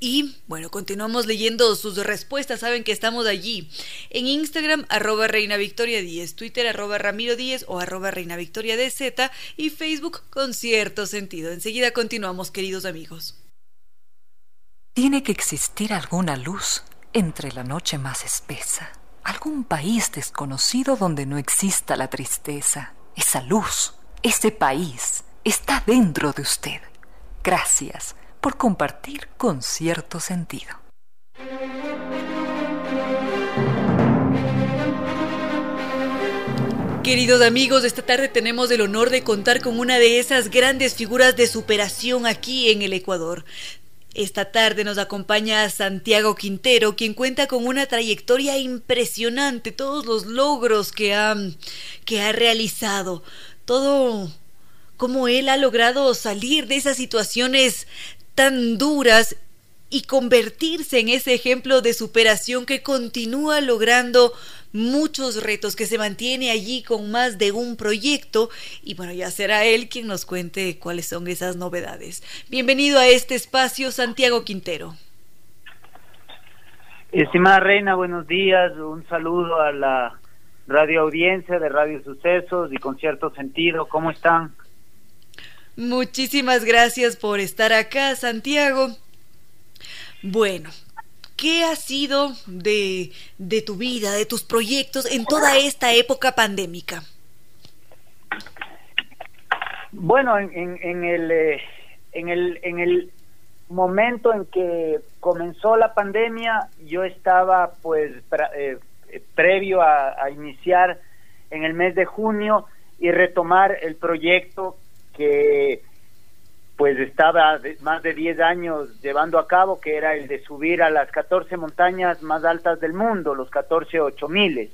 Y bueno, continuamos leyendo sus respuestas. Saben que estamos allí. En Instagram, arroba Reina Victoria 10, Twitter, arroba Ramiro 10 o arroba Reina Victoria y Facebook con cierto sentido. Enseguida continuamos, queridos amigos. Tiene que existir alguna luz entre la noche más espesa, algún país desconocido donde no exista la tristeza. Esa luz, ese país, está dentro de usted. Gracias por compartir con cierto sentido. Queridos amigos, esta tarde tenemos el honor de contar con una de esas grandes figuras de superación aquí en el Ecuador. Esta tarde nos acompaña Santiago Quintero, quien cuenta con una trayectoria impresionante, todos los logros que ha, que ha realizado, todo cómo él ha logrado salir de esas situaciones tan duras y convertirse en ese ejemplo de superación que continúa logrando muchos retos, que se mantiene allí con más de un proyecto y bueno, ya será él quien nos cuente cuáles son esas novedades. Bienvenido a este espacio, Santiago Quintero. Estimada Reina, buenos días, un saludo a la radio audiencia de Radio Sucesos y con cierto sentido, ¿cómo están? Muchísimas gracias por estar acá, Santiago. Bueno, ¿qué ha sido de, de tu vida, de tus proyectos en toda esta época pandémica? Bueno, en, en, el, eh, en, el, en el momento en que comenzó la pandemia, yo estaba pues eh, previo a, a, iniciar en el mes de junio y retomar el proyecto que pues estaba más de 10 años llevando a cabo, que era el de subir a las 14 montañas más altas del mundo, los 14 ocho miles.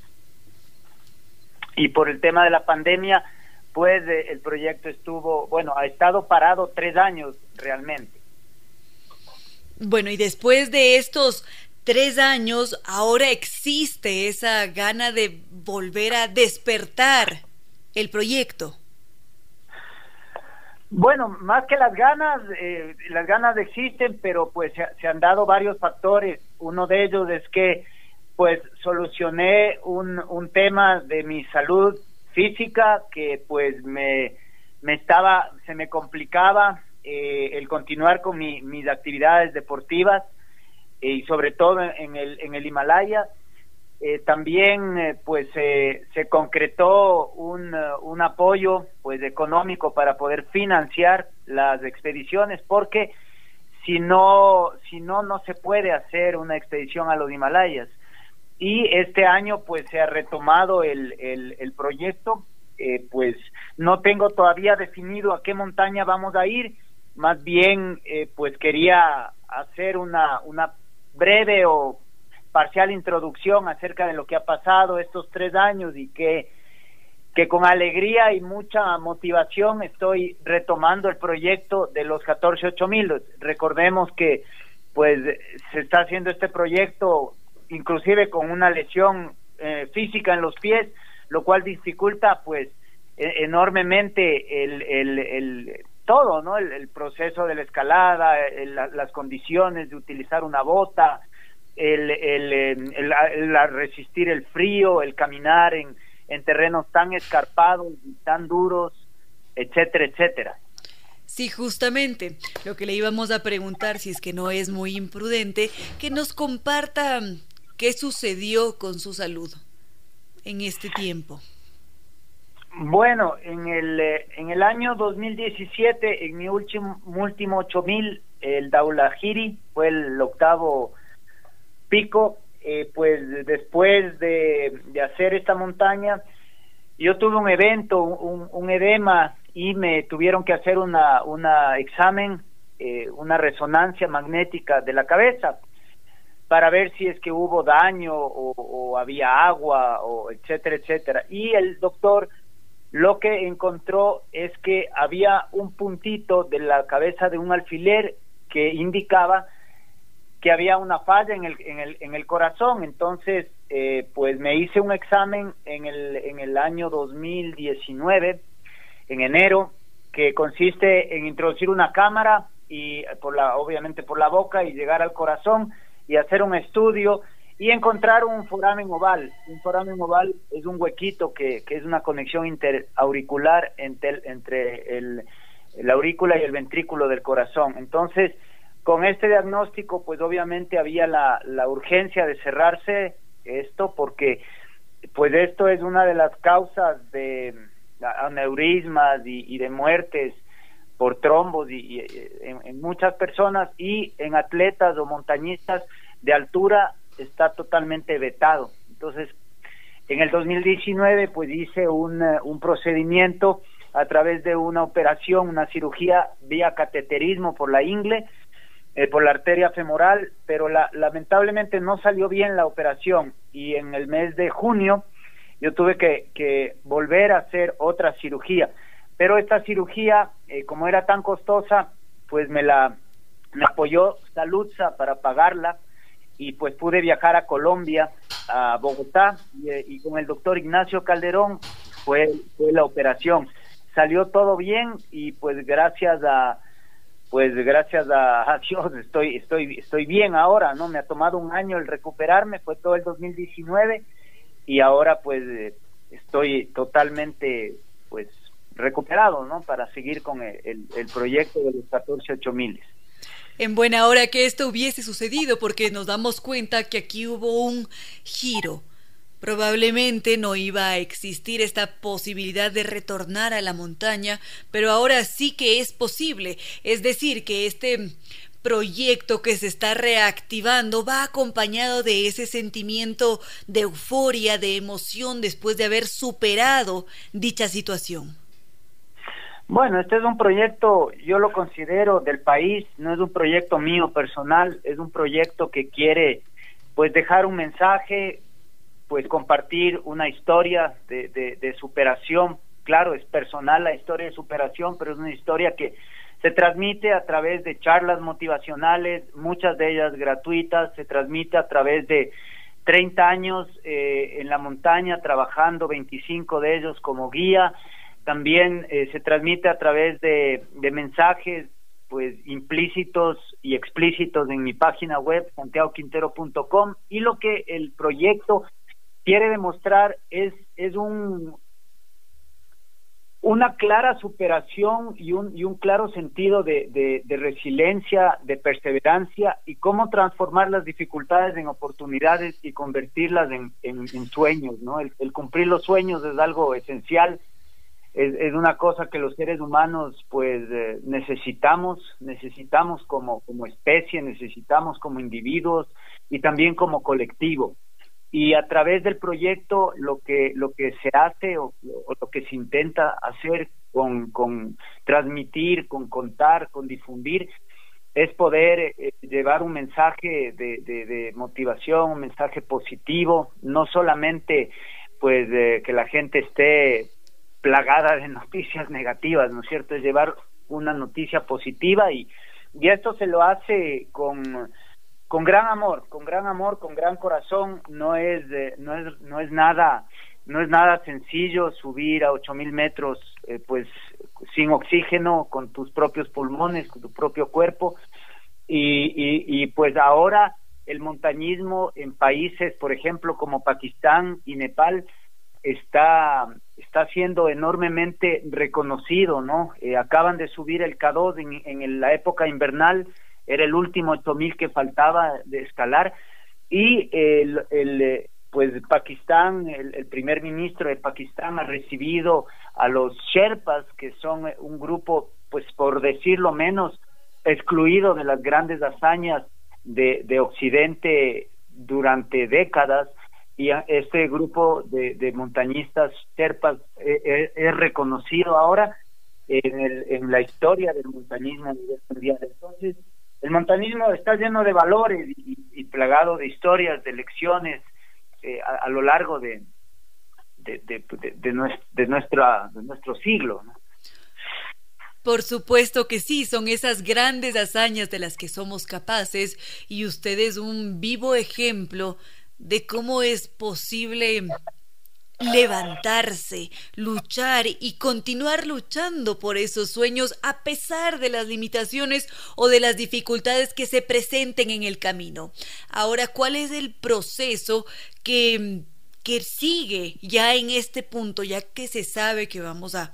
Y por el tema de la pandemia, después el proyecto estuvo, bueno, ha estado parado tres años realmente. Bueno, y después de estos tres años, ahora existe esa gana de volver a despertar el proyecto. Bueno, más que las ganas, eh, las ganas existen, pero pues se, han dado varios factores. Uno de ellos es que pues solucioné un, un tema de mi salud física que pues me, me estaba, se me complicaba eh, el continuar con mis actividades deportivas eh, y sobre todo en el, en el Himalaya. Eh, también pues se concretó un, un apoyo pues económico para poder financiar las expediciones porque si no si no no se puede hacer una expedición a los Himalayas. Y este año pues se ha retomado el, el, el proyecto. Eh, pues no tengo todavía definido a qué montaña vamos a ir, más bien eh, pues quería hacer una, una breve o parcial introducción acerca de lo que ha pasado estos tres años y que, que con alegría y mucha motivación estoy retomando el proyecto de los 14 mil Recordemos que pues se está haciendo este proyecto inclusive con una lesión eh, física en los pies, lo cual dificulta pues e-, enormemente el, el, el todo, ¿no? El, proceso de la escalada, las condiciones de utilizar una bota, el, el, resistir el frío, el caminar en, en terrenos tan escarpados y tan duros, etcétera, etcétera. Sí, justamente lo que le íbamos a preguntar, si es que no es muy imprudente, que nos comparta qué sucedió con su salud en este tiempo. Bueno, en el, eh, en el año 2017, en mi último, último 8000, el Daulahiri fue el octavo pico. Eh, pues después de, hacer esta montaña, yo tuve un evento, un, un edema, y me tuvieron que hacer una, una examen, eh, una resonancia magnética de la cabeza para ver si es que hubo daño o, o había agua o etcétera etcétera y el doctor lo que encontró es que había un puntito de la cabeza de un alfiler que indicaba que había una falla en el, en el, en el corazón. Entonces, eh, pues me hice un examen en el, en el año 2019, en enero, que consiste en introducir una cámara y por la, obviamente por la boca y llegar al corazón y hacer un estudio y encontrar un foramen oval. Un foramen oval es un huequito que, que es una conexión interauricular entre, entre el, el aurícula y el ventrículo del corazón. Entonces, con este diagnóstico, pues obviamente había la, la urgencia de cerrarse esto porque pues esto es una de las causas de aneurismas y, y de muertes por trombos y, en, en, muchas personas y en atletas o montañistas de altura está totalmente vetado. Entonces, en el 2019, pues hice un, eh, un procedimiento a través de una operación, una cirugía vía cateterismo por la ingle, eh, por la arteria femoral, pero la, lamentablemente no salió bien la operación y en el mes de junio yo tuve que, volver a hacer otra cirugía. Pero esta cirugía, eh, como era tan costosa, pues me la apoyó Saludza para pagarla y pues pude viajar a Colombia, a Bogotá, y, con el doctor Ignacio Calderón fue la operación. Salió todo bien y pues gracias a pues gracias <laughs> a, Dios estoy estoy estoy bien ahora, ¿no? Me ha tomado un año el recuperarme, fue todo el 2019 y ahora pues estoy totalmente pues recuperado, ¿no? Para seguir con el, el, proyecto de los 14 ocho miles. En buena hora que esto hubiese sucedido porque nos damos cuenta que aquí hubo un giro. Probablemente no iba a existir esta posibilidad de retornar a la montaña, pero ahora sí que es posible. Es decir, que este proyecto que se está reactivando va acompañado de ese sentimiento de euforia, de emoción después de haber superado dicha situación. Bueno, este es un proyecto, yo lo considero del país, no es un proyecto mío personal, es un proyecto que quiere pues dejar un mensaje, pues compartir una historia de, de, superación. Claro, es personal la historia de superación, pero es una historia que se transmite a través de charlas motivacionales, muchas de ellas gratuitas, se transmite a través de 30 años eh, en la montaña trabajando, 25 de ellos como guía, también eh, se transmite a través de, de mensajes pues implícitos y explícitos en mi página web santiagoquintero.com y lo que el proyecto quiere demostrar es es un una clara superación y un, y un claro sentido de, de, resiliencia, de perseverancia y cómo transformar las dificultades en oportunidades y convertirlas en, en, sueños, ¿no? El, cumplir los sueños es algo esencial es, una cosa que los seres humanos pues eh, necesitamos, necesitamos como, como especie, necesitamos como individuos y también como colectivo. Y a través del proyecto lo que, lo que se hace o, lo que se intenta hacer con, con transmitir, con contar, con difundir, es poder eh, llevar un mensaje de, de, motivación, un mensaje positivo, no solamente pues que la gente esté plagada de <laughs> noticias negativas, ¿no es cierto? Es llevar una noticia positiva y, y esto se lo hace con, con gran amor, con gran amor, con gran corazón, no es, no es, no es nada, no es nada sencillo subir a ocho mil metros, eh, pues sin oxígeno, con tus propios pulmones, con tu propio cuerpo, y, y, y pues ahora el montañismo en países, por ejemplo, como Pakistán y Nepal, está está siendo enormemente reconocido, ¿no? Eh, acaban de subir el K2 en, en, la época invernal, era el último 8000 que faltaba de escalar y el, el eh, pues Pakistán, el, primer ministro de Pakistán ha recibido a los Sherpas, que son un grupo, pues por decirlo menos, excluido de las grandes hazañas de, de Occidente durante décadas, y este grupo de, de montañistas terpas eh, eh, es, reconocido ahora en, el, en la historia del montañismo a nivel mundial. Entonces, el montañismo está lleno de valores y, plagado de historias, de lecciones eh, a, lo largo de, de, nuestra, de nuestro siglo. Por supuesto que sí, son esas grandes hazañas de las que somos capaces y usted es un vivo ejemplo de cómo es posible levantarse, luchar y continuar luchando por esos sueños a pesar de las limitaciones o de las dificultades que se presenten en el camino. Ahora, ¿cuál es el proceso que, que sigue ya en este punto, ya que se sabe que vamos a,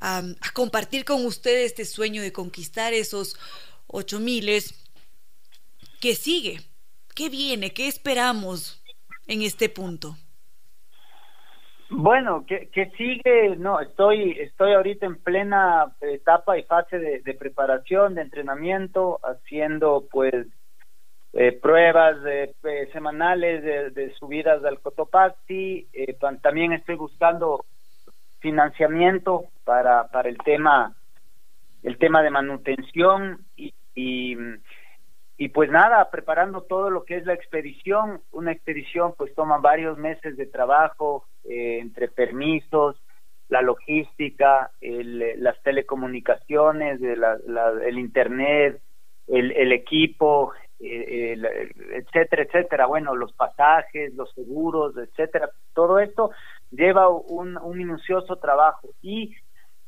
a, compartir con ustedes este sueño de conquistar esos ocho miles? ¿Qué sigue? ¿Qué viene? ¿Qué esperamos? en este punto? Bueno, que, que sigue, no, estoy, estoy ahorita en plena etapa y fase de, preparación, de entrenamiento, haciendo pues eh, pruebas de, eh, semanales de, subidas del Cotopaxi, eh, también estoy buscando financiamiento para, para el tema, el tema de manutención y, y y pues nada, preparando todo lo que es la expedición. Una expedición pues toma varios meses de trabajo eh, entre permisos, la logística, el, las telecomunicaciones, el internet, el, el equipo, eh, etcétera, etcétera. Bueno, los pasajes, los seguros, etcétera. Todo esto lleva un, un minucioso trabajo y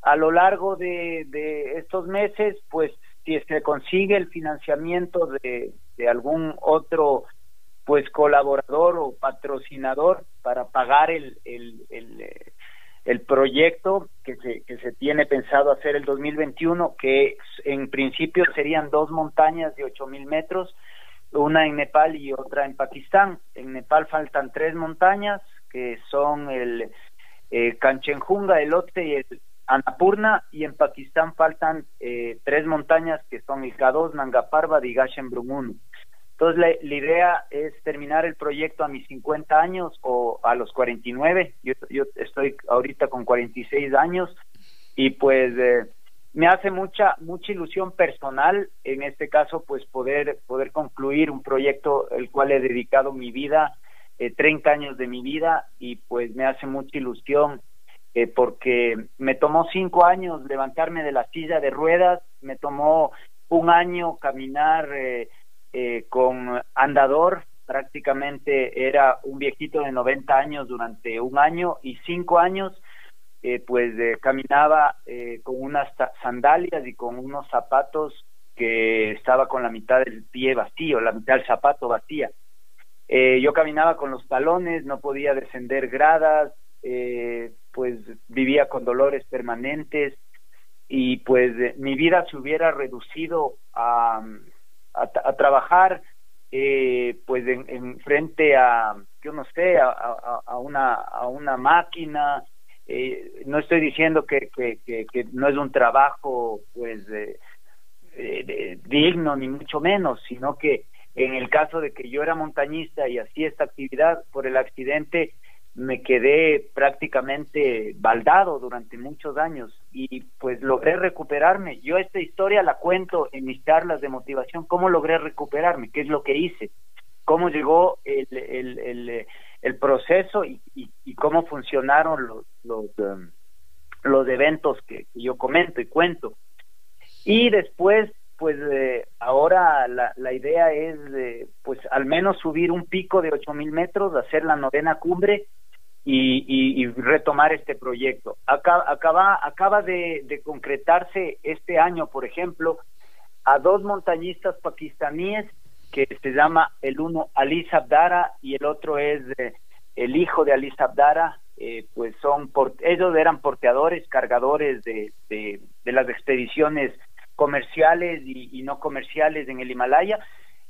a lo largo de, de estos meses, pues si que consigue el financiamiento de, algún otro pues colaborador o patrocinador para pagar el, el, el, el proyecto que se, que se tiene pensado hacer el 2021, que en principio serían dos montañas de ocho mil metros, una en Nepal y otra en Pakistán. En Nepal faltan tres montañas, que son el eh, Kanchenjunga, el Ote y el Annapurna y en Pakistán faltan eh, tres montañas que son el K2, Nanga Parbat y Gashen Brumunu. Entonces la, idea es terminar el proyecto a mis 50 años o a los 49. Yo, yo estoy ahorita con 46 años y pues eh, me hace mucha mucha ilusión personal en este caso pues poder poder concluir un proyecto el cual he dedicado mi vida eh, 30 años de mi vida y pues me hace mucha ilusión eh, porque me tomó cinco años levantarme de la silla de ruedas, me tomó un año caminar eh, eh, con andador, prácticamente era un viejito de 90 años durante un año y cinco años pues caminaba con unas sandalias y con unos zapatos que estaba con la mitad del pie vacío, la mitad del zapato vacía. yo caminaba con los talones, no podía descender gradas, eh, pues vivía con dolores permanentes y pues eh, mi vida se hubiera reducido a, a, trabajar eh, pues en, frente a yo no sé a, a, una a una máquina. Eh, no estoy diciendo que, que, que, no es un trabajo pues digno ni mucho menos sino que en el caso de que yo era montañista y hacía esta actividad por el accidente me quedé prácticamente baldado durante muchos años y pues logré recuperarme. Yo esta historia la cuento en mis charlas de motivación, cómo logré recuperarme, qué es lo que hice, cómo llegó el, el, el, proceso y, y, cómo funcionaron los, los, um, los eventos que, yo comento y cuento. Y después, pues eh, ahora la, la idea es, pues al menos subir un pico de ocho mil metros, hacer la novena cumbre y, retomar este proyecto. Acaba, acaba, acaba de, concretarse este año, por ejemplo, a dos montañistas pakistaníes que se llama el uno Ali Sabdara y el otro es eh, el hijo de Ali Sabdara, eh, pues son ellos eran porteadores, cargadores de, de, las expediciones comerciales y, no comerciales en el Himalaya.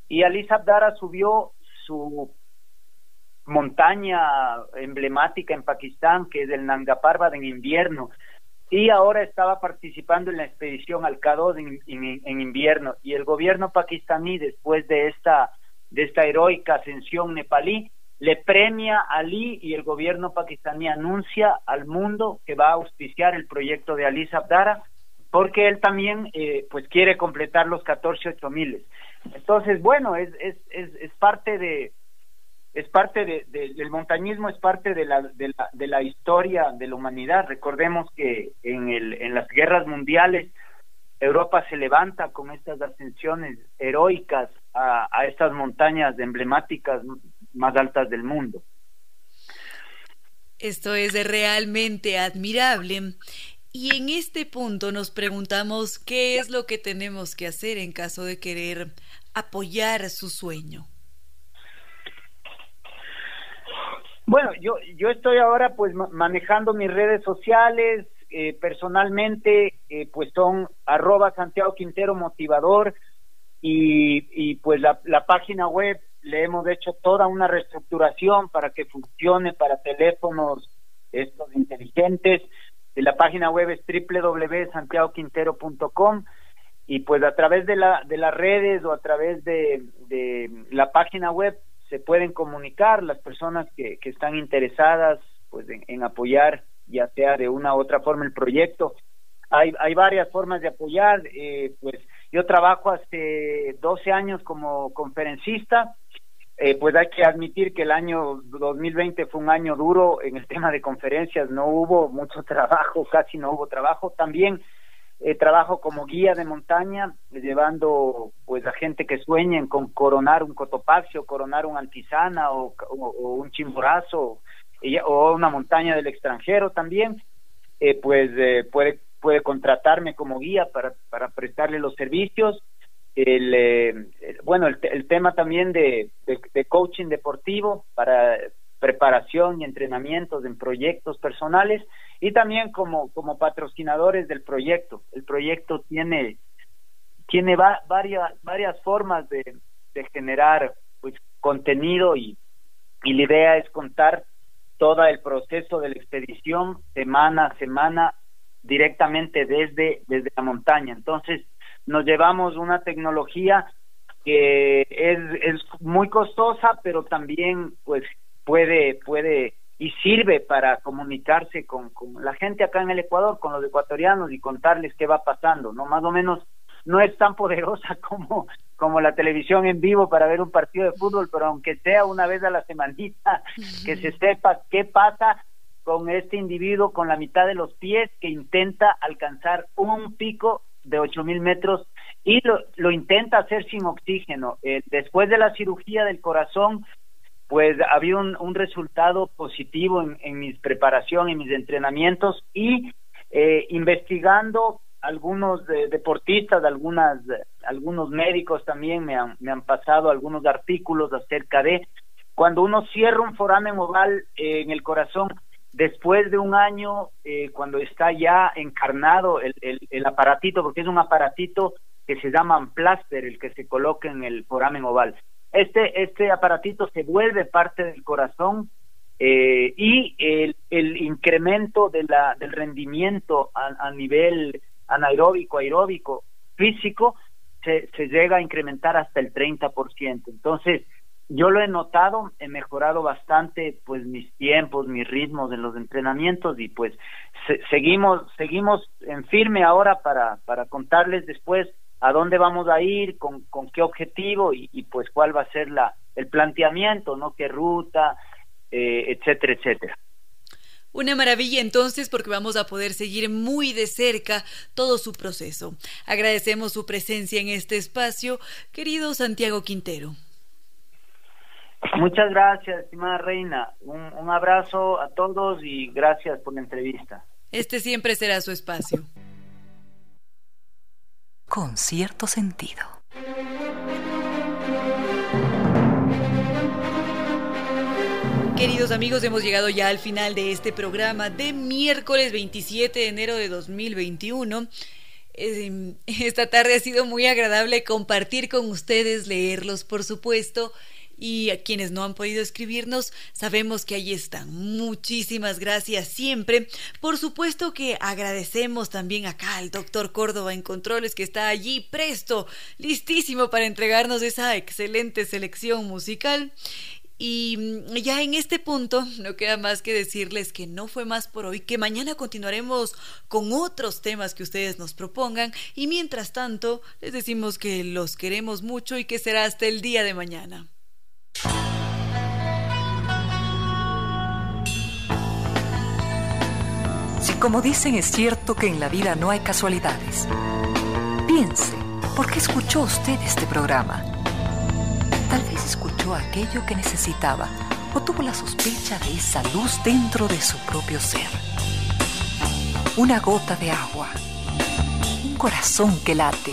Y Ali Sabdara subió su montaña emblemática en Pakistán, que es el Nanga Parbat en invierno, y ahora estaba participando en la expedición al k en, en, invierno, y el gobierno pakistaní, después de esta, de esta heroica ascensión nepalí, le premia a Ali y el gobierno pakistaní anuncia al mundo que va a auspiciar el proyecto de Ali Sabdara, porque él también eh, pues quiere completar los 14 ocho miles. Entonces, bueno, es, es, es, es parte de, es parte de, del montañismo, es parte de la, de, la, de la historia de la humanidad. Recordemos que en, el, en las guerras mundiales Europa se levanta con estas ascensiones heroicas a, a estas montañas emblemáticas más altas del mundo. Esto es realmente admirable. Y en este punto nos preguntamos qué es lo que tenemos que hacer en caso de querer apoyar su sueño. Bueno, yo, yo estoy ahora pues manejando mis redes sociales, eh, personalmente eh, pues son arroba Santiago Quintero Motivador y, y pues la, la página web le hemos hecho toda una reestructuración para que funcione para teléfonos estos inteligentes. La página web es www.santiagoquintero.com y pues a través de la de las redes o a través de, de la página web se pueden comunicar las personas que, que están interesadas pues en, apoyar ya sea de una u otra forma el proyecto. Hay, hay varias formas de apoyar eh, pues yo trabajo hace 12 años como conferencista eh, pues hay que admitir que el año 2020 fue un año duro en el tema de conferencias. No hubo mucho <laughs> trabajo casi no hubo trabajo. También eh, trabajo como guía de montaña, llevando pues a gente que sueñen con coronar un cotopaxio, coronar un antisana o, un chimborazo o una montaña del extranjero también, eh, pues eh, puede, puede contratarme como guía para, para prestarle los servicios. El, bueno, el, el, tema también de, de coaching deportivo para preparación y entrenamientos en proyectos personales y también como, como patrocinadores del proyecto. El proyecto tiene, tiene varias, varias formas de, de generar pues, contenido y, y la idea es contar todo el proceso de la expedición semana a semana directamente desde, desde la montaña. Entonces, nos llevamos una tecnología que es, es muy costosa, pero también pues puede, puede y sirve para comunicarse con, con, la gente acá en el Ecuador, con los ecuatorianos y contarles qué va pasando, ¿no? Más o menos no es tan poderosa <laughs> como, como la televisión en vivo para ver un partido de fútbol, pero aunque sea una vez a la semanita, que se sepa qué pasa con este individuo con la mitad de los pies que intenta alcanzar un pico de 8000 metros y lo, intenta hacer sin oxígeno. Eh, después de la cirugía del corazón, pues había un, resultado positivo en, en, mis preparación, en mis entrenamientos y eh, investigando algunos deportistas, algunas, algunos médicos también me han, me han pasado algunos artículos acerca de cuando uno cierra un foramen oval eh, en el corazón, después de un año, eh, cuando está ya encarnado el, el, aparatito, porque es un aparatito que se llama plaster, el que se coloca en el foramen oval. Este, este aparatito se vuelve parte del corazón eh, y el, el, incremento de la, del rendimiento a, a nivel anaeróbico, aeróbico, físico, se, se llega a incrementar hasta el 30%. Entonces, yo lo he notado, he mejorado bastante pues mis tiempos, mis ritmos en los entrenamientos y pues seguimos seguimos en firme ahora para para contarles después a dónde vamos a ir, con, con qué objetivo y, y, pues cuál va a ser la el planteamiento, ¿no? qué ruta, eh, etcétera, etcétera. Una maravilla entonces porque vamos a poder seguir muy de cerca todo su proceso. Agradecemos su presencia en este espacio, querido Santiago Quintero. Muchas gracias, estimada reina. Un, un abrazo a todos y gracias por la entrevista. Este siempre será su espacio. Con cierto sentido. Queridos amigos, hemos llegado ya al final de este programa de miércoles 27 de enero de 2021. Em, esta tarde ha sido muy agradable compartir con ustedes, leerlos, por supuesto. Y a quienes no han podido escribirnos, sabemos que ahí están. Muchísimas gracias siempre. Por supuesto que agradecemos también acá al doctor Córdoba en Controles, que está allí presto, listísimo para entregarnos esa excelente selección musical. Y mm, ya en este punto no queda más que decirles que no fue más por hoy, que mañana continuaremos con otros temas que ustedes nos propongan y mientras tanto les decimos que los queremos mucho y que será hasta el día de mañana. Si como dicen es cierto que en la vida no hay casualidades, piense, ¿por qué escuchó usted este programa? Tal vez escuchó aquello que necesitaba o tuvo la sospecha de esa luz dentro de su propio ser. Una gota de agua, un corazón que late,